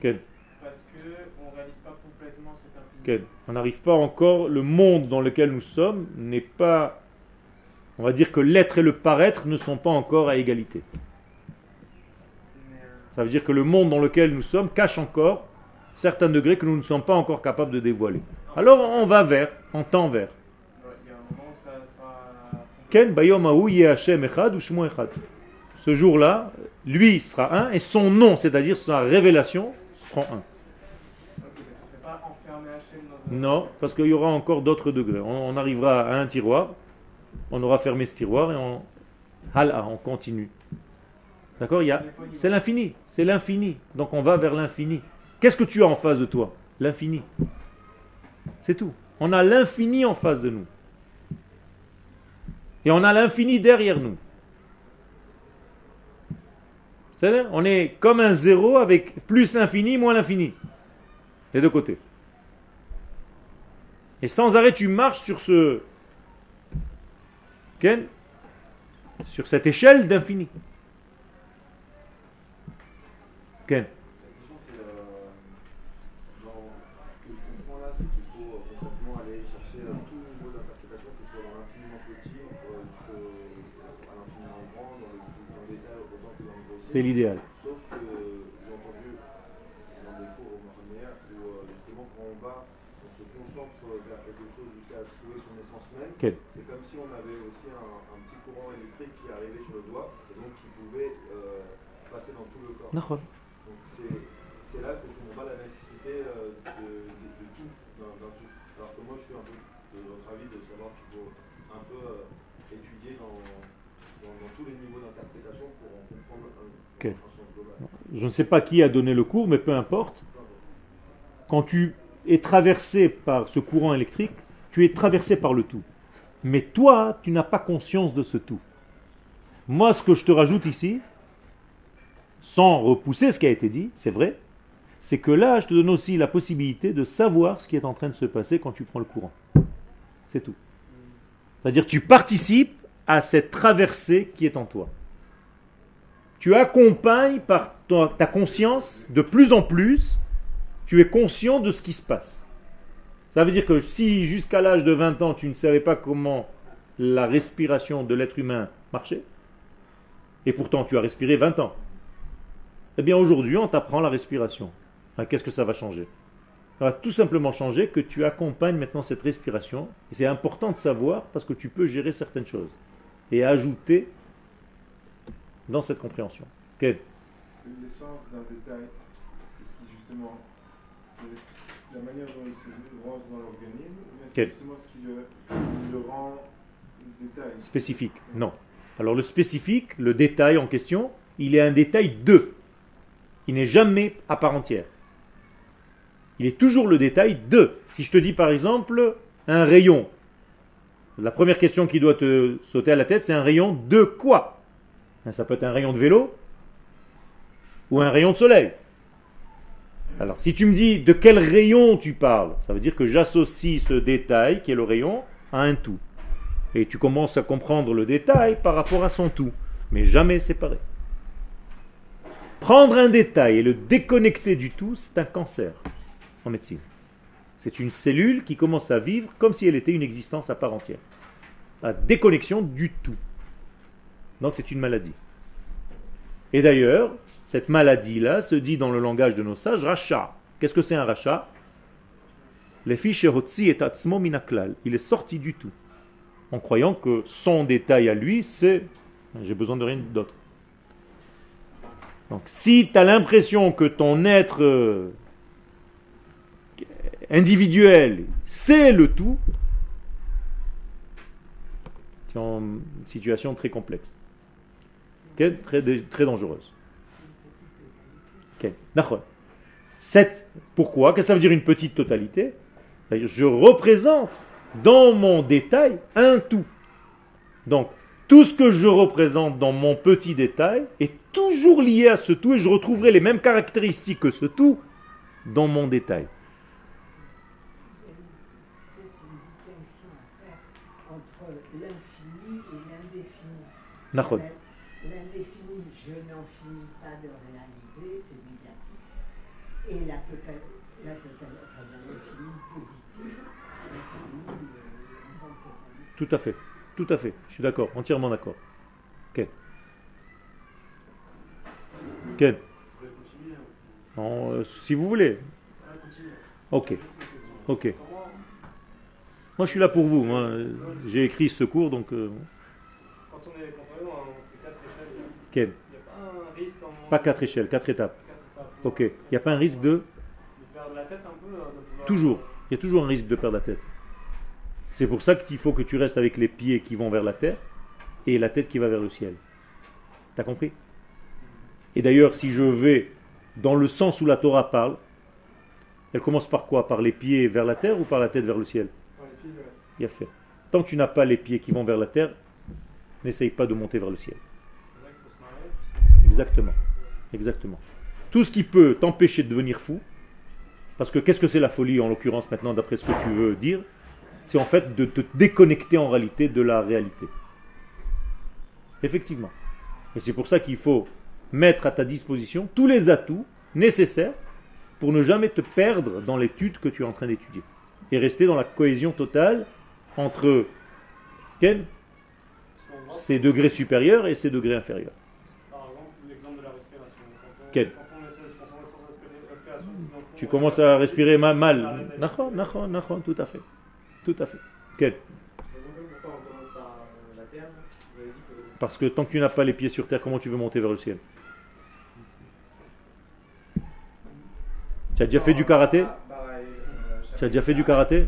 Quel parce qu'on ne réalise pas complètement cet infini. Quel On n'arrive pas encore, le monde dans lequel nous sommes n'est pas, on va dire que l'être et le paraître ne sont pas encore à égalité. Ça veut dire que le monde dans lequel nous sommes cache encore certains degrés que nous ne sommes pas encore capables de dévoiler. Alors on va vers, on tend vers. Ce jour-là, lui sera un et son nom, c'est-à-dire sa révélation, seront un. Non, parce qu'il y aura encore d'autres degrés. On, arrivera à un tiroir, on aura fermé ce tiroir et on, on continue. D'accord C'est l'infini, c'est l'infini. Donc on va vers l'infini. Qu'est-ce que tu as en face de toi? L'infini. C'est tout. On a l'infini en face de nous. Et on a l'infini derrière nous. C'est On est comme un zéro avec plus l'infini, moins l'infini. Les deux côtés. Et sans arrêt, tu marches sur ce. Sur cette échelle d'infini. Ken La question c'est, dans ce que je comprends là, c'est qu'il faut concrètement aller chercher tout niveau d'interprétation, que ce soit dans l'infiniment petit, l'infiniment grand, dans le, dans le détail autant que dans le gros. C'est l'idéal. Sauf que j'ai entendu dans des cours au Mohamed où justement quand on va, on se concentre vers quelque chose jusqu'à trouver son essence même. C'est comme si on avait aussi un, un petit courant électrique qui arrivait sur le doigt et donc qui pouvait euh, passer dans tout le corps. Tous les niveaux d'interprétation pour en comprendre un, Ok. un sens global. Je ne sais pas qui a donné le cours, mais peu importe. Quand tu es traversé par ce courant électrique, tu es traversé par le tout. Mais toi, tu n'as pas conscience de ce tout. Moi, ce que je te rajoute ici, sans repousser ce qui a été dit, c'est vrai, c'est que là, je te donne aussi la possibilité de savoir ce qui est en train de se passer quand tu prends le courant. C'est tout. C'est-à-dire tu participes à cette traversée qui est en toi. Tu accompagnes par ta, conscience de plus en plus, tu es conscient de ce qui se passe. Ça veut dire que si jusqu'à l'âge de 20 ans tu ne savais pas comment la respiration de l'être humain marchait, et pourtant tu as respiré 20 ans, eh bien aujourd'hui on t'apprend la respiration. Qu'est-ce que ça va changer? Ça va tout simplement changer que tu accompagnes maintenant cette respiration, c'est important de savoir parce que tu peux gérer certaines choses, et ajouter dans cette compréhension. Quel? Parce que l'essence d'un détail, c'est ce qui justement, c'est la manière dont il se rentre dans l'organisme, mais c'est Quel? justement ce qui le, ce qui le rend détail. Spécifique. Non. Alors le spécifique, le détail en question, il est un détail de. Il n'est jamais à part entière. Il est toujours le détail de. Si je te dis par exemple un rayon, la première question qui doit te sauter à la tête, c'est un rayon de quoi? Hein, Ça peut être un rayon de vélo ou un rayon de soleil. Alors, si tu me dis de quel rayon tu parles, ça veut dire que j'associe ce détail, qui est le rayon, à un tout. Et tu commences à comprendre le détail par rapport à son tout, mais jamais séparé. Prendre un détail et le déconnecter du tout, c'est un cancer en médecine. C'est une cellule qui commence à vivre comme si elle était une existence à part entière. La déconnexion du tout. Donc c'est une maladie. Et d'ailleurs, cette maladie-là se dit dans le langage de nos sages, rachat. Qu'est-ce que c'est un rachat Les fiches et atzmo minaklal. Il est sorti du tout. En croyant que son détail à lui, c'est j'ai besoin de rien d'autre. Donc si tu as l'impression que ton être euh, individuel, c'est le tout, tu es en situation très complexe. Très, très dangereuse. Ok. D'accord. Cette, pourquoi? Qu'est-ce que ça veut dire une petite totalité? C'est-à-dire, Je représente dans mon détail un tout. Donc, Tout ce que je représente dans mon petit détail est toujours lié à ce tout et je retrouverai les mêmes caractéristiques que ce tout dans mon détail. peut-être une distinction à faire entre l'infini et L'in- L'indéfini, je n'en finis pas de réaliser, c'est négatif. Et la totale, la totale, enfin l'infini positif, l'infini en tant que. Tout à fait. Tout à fait. Je suis d'accord. Entièrement d'accord. Ken. Ken. Vous pouvez continuer. Non, euh, si vous voulez. Ok. Ok. Moi, je suis là pour vous. J'ai écrit ce cours, donc. euh, Quand on est, quand on est dans ces quatre échelles, Ken. il n'y a pas un risque en. Pas quatre échelles, quatre étapes. quatre étapes. Ok. Il n'y a pas un risque de. De perdre la tête un peu. euh, pouvoir- Toujours. Il y a toujours un risque de perdre la tête. C'est pour ça qu'il faut que tu restes avec les pieds qui vont vers la terre et la tête qui va vers le ciel. T'as compris? Et d'ailleurs, si je vais dans le sens où la Torah parle, elle commence par quoi? Par les pieds vers la terre ou par la tête vers le ciel? Par les pieds, voilà. Il y a fait. Tant que tu n'as pas les pieds qui vont vers la terre, n'essaye pas de monter vers le ciel. C'est pour ça qu'il faut se marier. parce que sinon, ça- Exactement. Exactement. Tout ce qui peut t'empêcher de devenir fou, parce que qu'est-ce que c'est la folie en l'occurrence maintenant d'après ce que tu veux dire C'est en fait de te déconnecter en réalité de la réalité. Effectivement. Et c'est pour ça qu'il faut mettre à ta disposition tous les atouts nécessaires pour ne jamais te perdre dans l'étude que tu es en train d'étudier. Et rester dans la cohésion totale entre quel? Ces degrés supérieurs et ces degrés inférieurs. Tu commences à respirer ma- mal. Arrête. Nachon, nachon, nachon, tout à fait. Tout à fait. Quel. Parce que tant que tu n'as pas les pieds sur terre, comment tu veux monter vers le ciel? Tu as déjà fait du karaté? Bah, bah, euh, Tu as déjà fait du karaté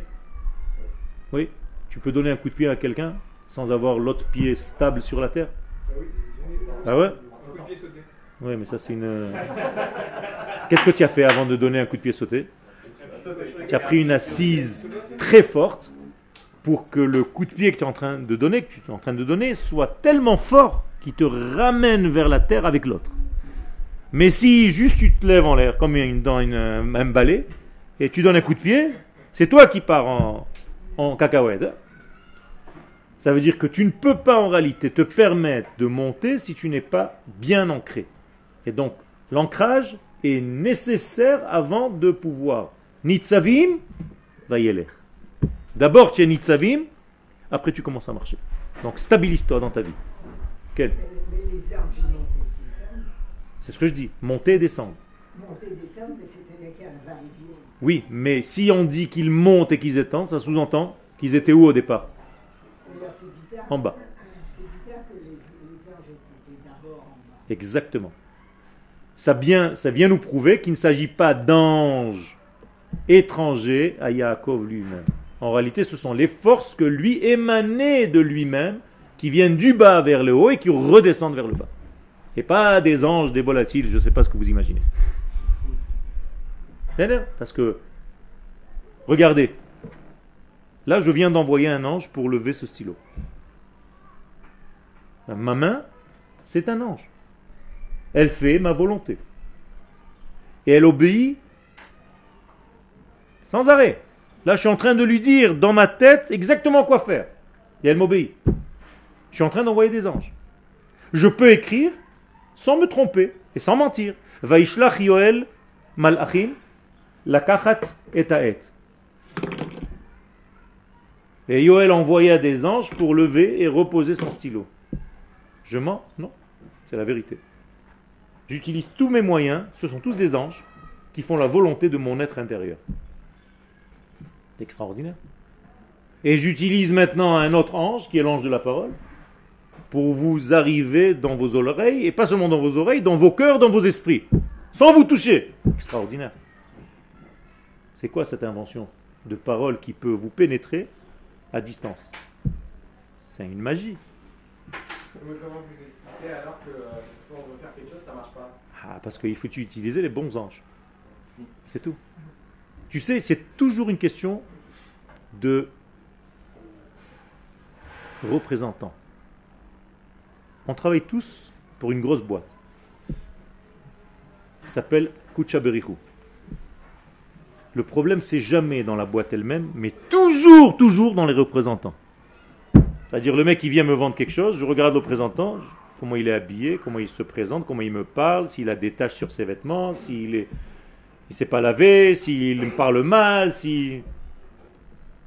Oui. Tu peux donner un coup de pied à quelqu'un sans avoir l'autre pied stable sur la terre? Ah ouais? Oui, mais ça c'est une... Qu'est-ce que tu as fait avant de donner un coup de pied sauté? Tu as pris une assise très forte pour que le coup de pied que tu es en train de donner, que tu es en train de donner, soit tellement fort qu'il te ramène vers la terre avec l'autre. Mais si juste tu te lèves en l'air comme dans une, un balai et tu donnes un coup de pied, c'est toi qui pars en, en cacahuète. hein. Ça veut dire que tu ne peux pas en réalité te permettre de monter si tu n'es pas bien ancré. Et donc, l'ancrage est nécessaire avant de pouvoir. Nitzavim, va y aller. D'abord, tu es Nitzavim, après tu commences à marcher. Donc, stabilise-toi dans ta vie. Quel? C'est ce que je dis. Monter et descendre. Oui, mais si on dit qu'ils montent et qu'ils étendent, ça sous-entend qu'ils étaient où au départ? En bas. Exactement. Ça, vient nous prouver qu'il ne s'agit pas d'anges étrangers à Yaakov lui-même. En réalité, ce sont les forces que lui émanaient de lui-même, qui viennent du bas vers le haut et qui redescendent vers le bas. Et pas des anges, des volatiles, je ne sais pas ce que vous imaginez. Parce que, regardez, là je viens d'envoyer un ange pour lever ce stylo. Ma main, c'est un ange. Elle fait ma volonté. Et elle obéit sans arrêt. Là, je suis en train de lui dire dans ma tête exactement quoi faire. Et elle m'obéit. Je suis en train d'envoyer des anges. Je peux écrire sans me tromper et sans mentir. Vaishlach Yoel malachim lakachat et aet. Et Yoel envoya des anges pour lever et reposer son stylo. Je mens? Non, c'est la vérité. J'utilise tous mes moyens, ce sont tous des anges qui font la volonté de mon être intérieur. C'est extraordinaire. Et j'utilise maintenant un autre ange, qui est l'ange de la parole, pour vous arriver dans vos oreilles, et pas seulement dans vos oreilles, dans vos cœurs, dans vos esprits, sans vous toucher. Extraordinaire. C'est quoi cette invention de parole qui peut vous pénétrer à distance? C'est une magie. Mais comment vous expliquez alors que euh, quand on veut faire quelque chose, ça marche pas Ah, parce qu'il faut utiliser les bons anges. C'est tout. Tu sais, c'est toujours une question de représentant. On travaille tous pour une grosse boîte. Ça s'appelle Kucha Berichu. Le problème, c'est jamais dans la boîte elle-même, mais toujours, toujours dans les représentants. C'est-à-dire le mec qui vient me vendre quelque chose, je regarde le représentant, je- comment il est habillé, comment il se présente, comment il me parle, s'il a des taches sur ses vêtements, s'il est, il s'est pas lavé, s'il me parle mal, si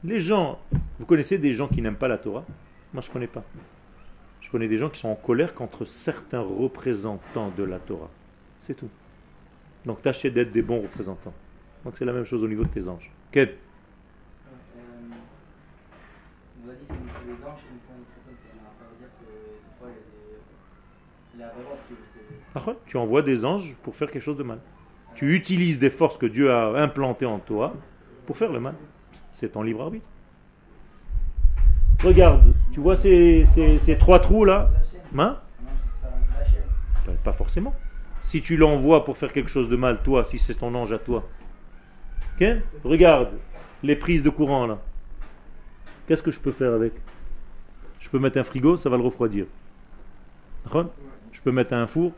les gens, vous connaissez des gens qui n'aiment pas la Torah? Moi, je connais pas. Je connais des gens qui sont en colère contre certains représentants de la Torah. C'est tout. Donc tâchez d'être des bons représentants. Donc c'est la même chose au niveau de tes anges Euh, on vous a dit c'est c'est les anges et une fois une personne, c'est- ça veut dire que des fois il y a des. La révolte, c'est. Achot, Tu envoies des anges pour faire quelque chose de mal. Tu utilises des forces que Dieu a implantées en toi pour faire le mal. C'est ton libre arbitre. Regarde, tu vois ces, ces- ces trois trous là? Ange, c'est pas forcément. Si tu l'envoies pour faire quelque chose de mal, toi, si c'est ton ange à toi. Regarde les prises de courant là. Qu'est-ce que je peux faire avec? Je peux mettre un frigo, ça va le refroidir. Peux mettre un four,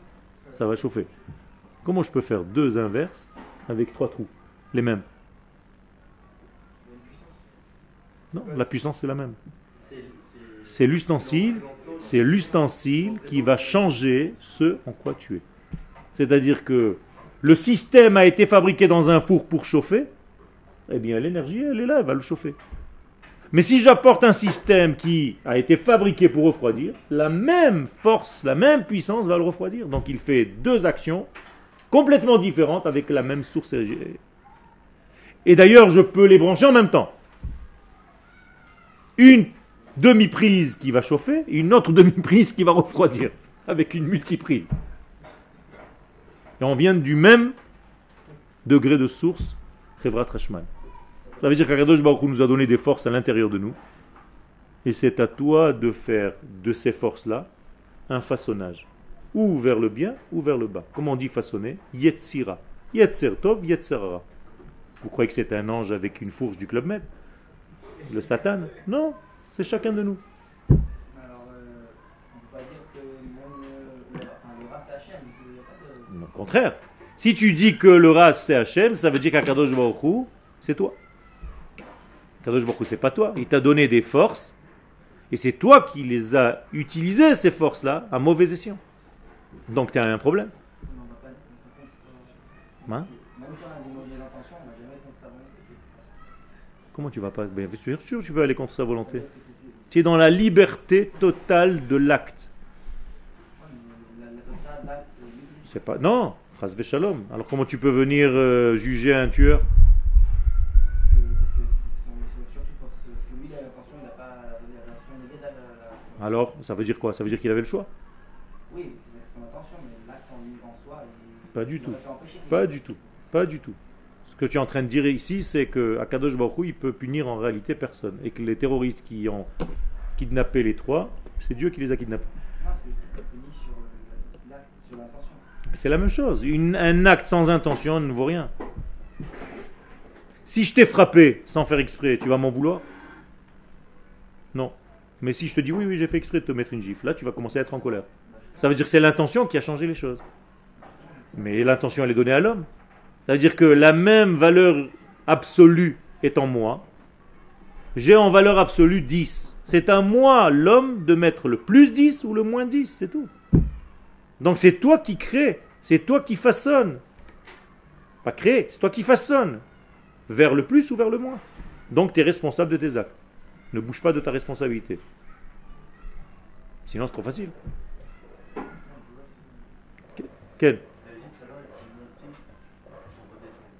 ça va chauffer. Comment je peux faire deux inverses avec trois trous? Les mêmes? Non, la puissance c'est la même. C'est- C'est l'ustensile, c'est l'ustensile qui va changer ce en quoi tu es. C'est-à-dire que le système a été fabriqué dans un four pour chauffer, eh bien l'énergie, elle est là, elle va le chauffer. Mais si j'apporte un système qui a été fabriqué pour refroidir, la même force, la même puissance va le refroidir. Donc il fait deux actions complètement différentes avec la même source. Et d'ailleurs, je peux les brancher en même temps. Une demi-prise qui va chauffer et une autre demi-prise qui va refroidir, avec une multiprise. Et on vient du même degré de source, Chevrat Rashman. Ça veut dire qu'Akadosh Baruch Hu nous a donné des forces à l'intérieur de nous. Et c'est à toi de faire de ces forces-là un façonnage. Ou vers le bien, ou vers le bas. Comment on dit façonner? Yetzira. Yetzer Tov, Yetzerara. Vous croyez que c'est un ange avec une fourche du Club Med? Le Satan? Non, c'est chacun de nous. Au contraire. Si tu dis que le ras c'est Hachem, ça veut dire qu'Akadosh Baruch Hu, c'est toi. Baruch c'est pas toi. Il t'a donné des forces, et c'est toi qui les as utilisées, ces forces-là, à mauvais escient. Donc tu as un problème. Hein. Comment tu vas pas? Bien sûr, tu peux aller contre sa volonté. Tu es dans la liberté totale de l'acte. c'est pas non, Shalom. Alors comment tu peux venir euh, juger un tueur Parce que, parce que c'est- c'est surtout parce que, parce que lui, il a l'intention, il n'a pas donné l'intention immédiate à la. la- Alors, ça veut dire quoi? Ça veut dire qu'il avait le choix? Oui, c'est son intention, mais l'acte en, soi, il. Pas du il tout. Pas du tout. Pas du tout. Ce que tu es en train de dire ici, c'est que Akadosh Baruch il peut punir en réalité personne. Et que les terroristes qui ont kidnappé les trois, c'est Dieu qui les a kidnappés. Non, parce que sur l'intention. C'est la même chose. Une- un acte sans intention ne vaut rien. Si je t'ai frappé sans faire exprès, tu vas m'en vouloir? Non. Mais si je te dis oui, oui, j'ai fait exprès de te mettre une gifle, là, tu vas commencer à être en colère. Ça veut dire que c'est l'intention qui a changé les choses. Mais l'intention, elle est donnée à l'homme. Ça veut dire que la même valeur absolue est en moi. J'ai en valeur absolue 10. C'est à moi, l'homme, de mettre le plus 10 ou le moins 10, c'est tout. Donc c'est toi qui crée, c'est toi qui façonne. Pas créer, c'est toi qui façonne. Vers le plus ou vers le moins. Donc tu es responsable de tes actes. Ne bouge pas de ta responsabilité. Sinon c'est trop facile. Que- Quel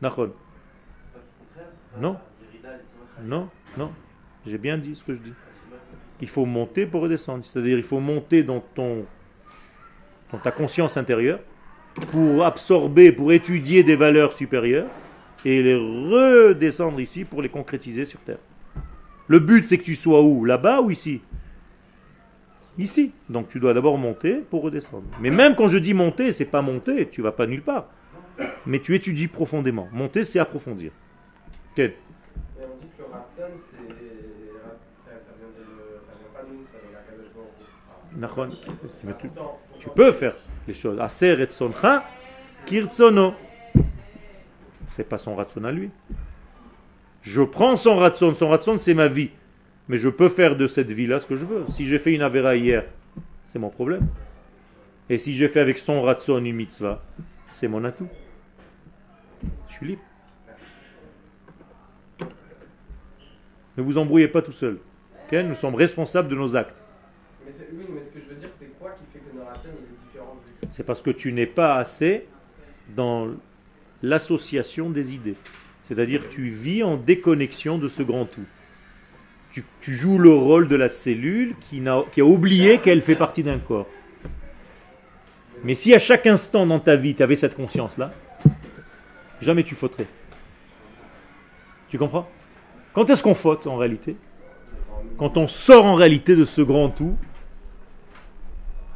Nachon. Non. Non, non. J'ai bien dit ce que je dis. Il faut monter pour redescendre. C'est-à-dire il faut monter dans ton dans ta conscience intérieure pour absorber, pour étudier des valeurs supérieures et les redescendre ici pour les concrétiser sur Terre. Le but c'est que tu sois où? Là-bas ou ici? Ici. Donc tu dois d'abord monter pour redescendre. Mais même quand je dis monter, c'est pas monter, tu vas pas nulle part. Mais tu étudies profondément. Monter, c'est approfondir. Quel? On dit que le Ratson. Ça, ça, vient de, ça vient pas de nous, ça vient. Nachon. Mais tu, tu peux faire les choses. Aser et soncha, kirtsono. C'est pas son ratson à lui. Je prends son ratson. Son ratson, c'est ma vie. Mais je peux faire de cette vie-là ce que je veux. Si j'ai fait une avéra hier, c'est mon problème. Et si j'ai fait avec son ratson une mitzvah, c'est mon atout. Je suis libre. Ne vous embrouillez pas tout seul. Nous sommes responsables de nos actes. Mais c'est- oui, mais ce que je veux dire, c'est quoi qui fait que notre il est différent C'est parce que tu n'es pas assez dans l'association des idées. C'est-à-dire tu vis en déconnexion de ce grand tout. Tu, joues le rôle de la cellule qui, n'a- qui a oublié qu'elle fait partie d'un corps. Mais si à chaque instant dans ta vie tu avais cette conscience-là, jamais tu fauterais. Tu comprends? Quand est-ce qu'on faute en réalité? Quand on sort en réalité de ce grand tout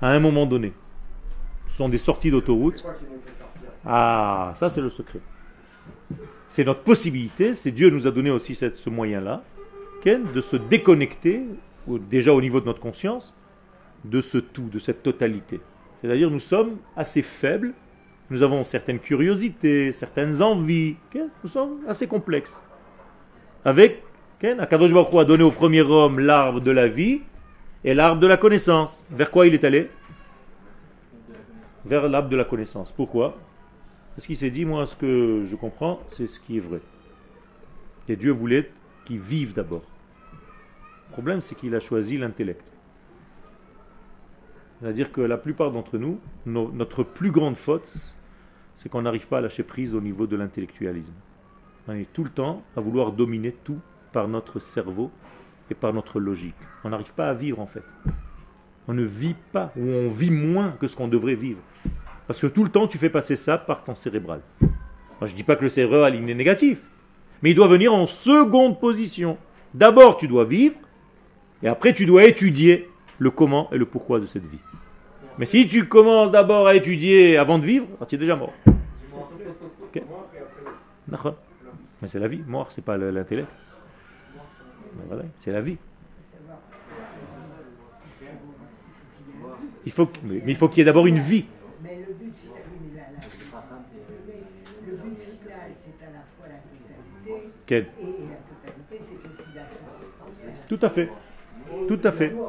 à un moment donné. Ce sont des sorties d'autoroute. Ah, ça c'est le secret. C'est notre possibilité, c'est Dieu nous a donné aussi cette- ce moyen-là, de se déconnecter, déjà au niveau de notre conscience, de ce tout, de cette totalité. C'est-à-dire nous sommes assez faibles, nous avons certaines curiosités, certaines envies, nous sommes assez complexes. Avec, Akadosh Baruch a donné au premier homme l'arbre de la vie et l'arbre de la connaissance. Vers quoi il est allé? Vers l'arbre de la connaissance. Pourquoi? Parce qu'il s'est dit, moi, ce que je comprends, c'est ce qui est vrai. Et Dieu voulait qu'il vive d'abord. Le problème, c'est qu'il a choisi l'intellect. C'est-à-dire que la plupart d'entre nous, no- notre plus grande faute, c'est qu'on n'arrive pas à lâcher prise au niveau de l'intellectualisme. On est tout le temps à vouloir dominer tout par notre cerveau et par notre logique. On n'arrive pas à vivre en fait. On ne vit pas, ou on vit moins que ce qu'on devrait vivre. Parce que tout le temps, tu fais passer ça par ton cérébral. Je ne dis pas que le cérébral il est négatif, mais il doit venir en seconde position. D'abord, tu dois vivre, et après, tu dois étudier le comment et le pourquoi de cette vie. Mais si tu commences d'abord à étudier avant de vivre, ah, tu es déjà mort. Ok. D'accord. Mais c'est la vie. Mort, c'est pas le- l'intellect. C'est la vie. Il faut, mais il faut qu'il y ait d'abord une vie. Mais le but final, oui, mais là, là, le but final, c'est à la fois la totalité Quel- et la totalité, c'est aussi la source. Tout à fait. Tout à fait. Euh.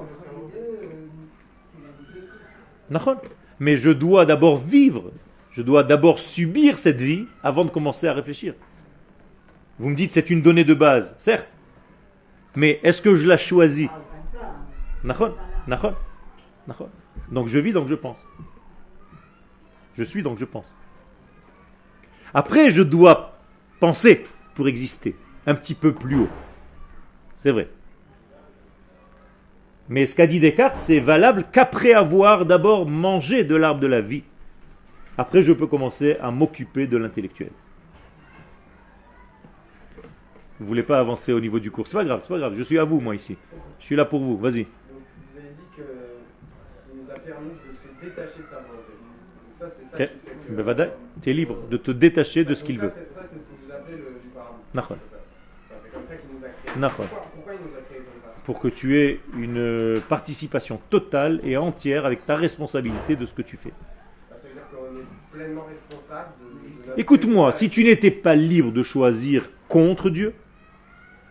Mais je dois d'abord vivre, je dois d'abord subir cette vie avant de commencer à réfléchir. Vous me dites c'est une donnée de base, certes. Mais est-ce que je la choisis Ah, hein. Donc je vis, donc je pense. Je suis, donc je pense. Après, je dois penser pour exister, un petit peu plus haut. C'est vrai. Mais ce qu'a dit Descartes, c'est valable qu'après avoir d'abord mangé de l'arbre de la vie. Après, je peux commencer à m'occuper de l'intellectuel. Vous voulez pas avancer au niveau du cours? C'est pas grave, c'est pas grave. Je suis à vous, moi, ici. Je suis là pour vous. Vas-y. Vous avez dit qu'il nous a permis de se détacher de sa volonté. Ça, c'est ça Ok. qui fait que. Ben, es libre de te détacher de ce qu'il veut. ça, c'est- Ça, c'est ce que vous appelez le comme ça Pour que tu aies une participation totale et entière avec ta responsabilité de ce que tu fais. Bah, Écoute-moi, si tu n'étais pas libre de choisir contre Dieu,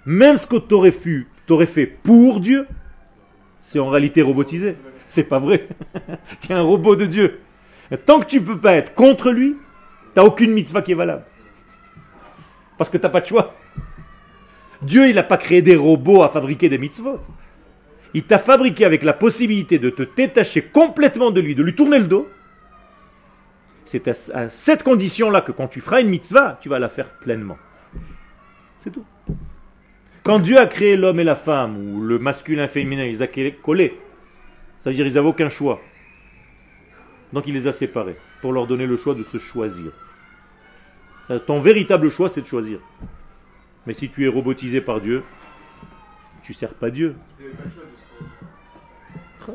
même ce que tu aurais, fait pour Dieu, c'est en réalité robotisé. C'est pas vrai. (laughs) tu es un robot de Dieu. Tant que tu peux pas être contre lui, tu n'as aucune mitzvah qui est valable. Parce que tu n'as pas de choix. Dieu, il n'a pas créé des robots à fabriquer des mitzvot. Il t'a fabriqué avec la possibilité de te détacher complètement de lui, de lui tourner le dos. C'est à, cette condition-là que quand tu feras une mitzvah, tu vas la faire pleinement. C'est tout. Quand Dieu a créé l'homme et la femme, ou le masculin et féminin, ils ont collé. Ça veut dire qu'ils n'avaient aucun choix. Donc il les a séparés pour leur donner le choix de se choisir. Ton véritable choix, c'est de choisir. Mais si tu es robotisé par Dieu, tu sers pas Dieu.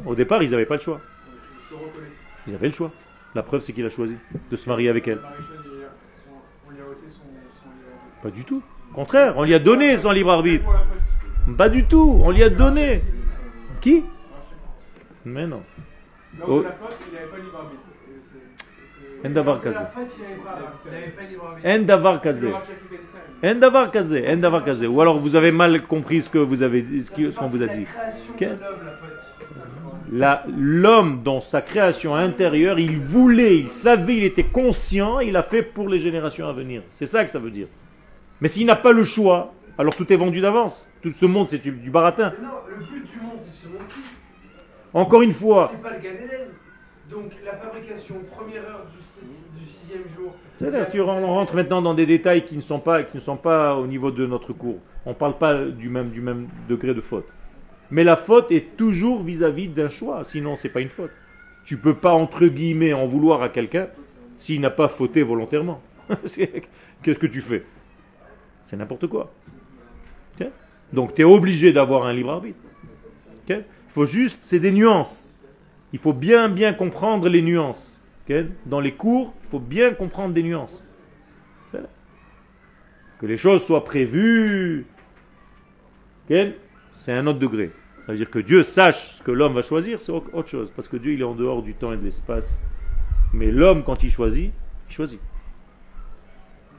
Au départ, ils n'avaient pas le choix. Ils avaient le choix. La preuve, c'est qu'il a choisi de se marier avec elle. Pas du tout. Au contraire, on lui a donné son libre arbitre. Pas du tout, on lui a donné. Qui? Mais non. Donc dit ça. En davar kaze. En davar kaze. Ou alors vous avez mal compris ce que vous avez ce qu'on vous a dit. L'homme, dans sa création intérieure, il voulait, il savait, il était conscient, il a fait pour les générations à venir. C'est ça que ça veut dire. Mais s'il n'a pas le choix, alors tout est vendu d'avance. Tout ce monde, c'est du, baratin. Non, le but du monde, c'est ce monde-ci. Encore une fois, C'est pas le. Donc la fabrication, première heure du, du sixième jour. tu on rentre maintenant dans des détails qui ne sont pas, qui ne sont pas au niveau de notre cours. On ne parle pas du même, du même degré de faute. Mais la faute est toujours vis-à-vis d'un choix, sinon c'est pas une faute. Tu peux pas entre guillemets en vouloir à quelqu'un s'il n'a pas fauté volontairement. (laughs) Qu'est-ce que tu fais? C'est n'importe quoi. Donc tu es obligé d'avoir un libre arbitre. Il faut juste, c'est des nuances. Il faut bien bien comprendre les nuances. Dans les cours, il faut bien comprendre des nuances. Que les choses soient prévues. C'est un autre degré. Ça veut dire que Dieu sache ce que l'homme va choisir, c'est au- autre chose. Parce que Dieu, il est en dehors du temps et de l'espace. Mais l'homme, quand il choisit, il choisit.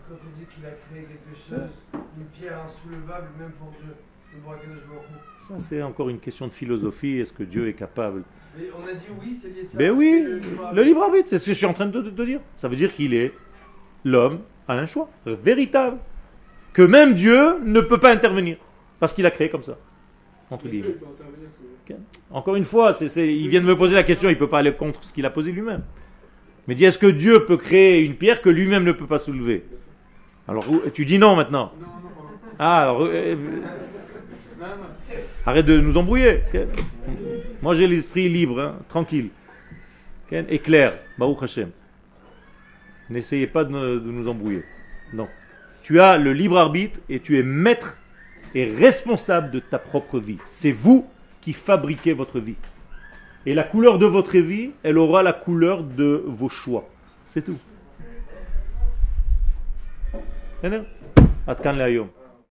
Quand on dit qu'il a créé quelque chose, une pierre insoulevable, même pour Dieu. Ça, c'est encore une question de philosophie. Est-ce que Dieu est capable Mais on a dit oui, c'est lié de ça. Ben c'est oui, le libre arbitre. c'est ce que je suis en train de te dire. Ça veut dire qu'il est l'homme a un choix véritable. Que même Dieu ne peut pas intervenir. Parce qu'il a créé comme ça. Entre Dieu, guillemets. Encore une fois, c'est, c'est- il vient de me poser la question, il ne peut pas aller contre ce qu'il a posé lui-même. Mais dit, est-ce que Dieu peut créer une pierre que lui-même ne peut pas soulever? Alors, où- tu dis non maintenant. Non, non, pardon. Ah, alors, euh, Non, non. arrête de nous embrouiller. Moi, j'ai l'esprit libre, hein, tranquille. Ok Et clair. Baruch Hashem. N'essayez pas de, ne- de nous embrouiller. Non. Tu as le libre arbitre et tu es maître et responsable de ta propre vie. C'est vous qui fabriquez votre vie. Et la couleur de votre vie, elle aura la couleur de vos choix. C'est tout. בסדר? עד כאן להיום.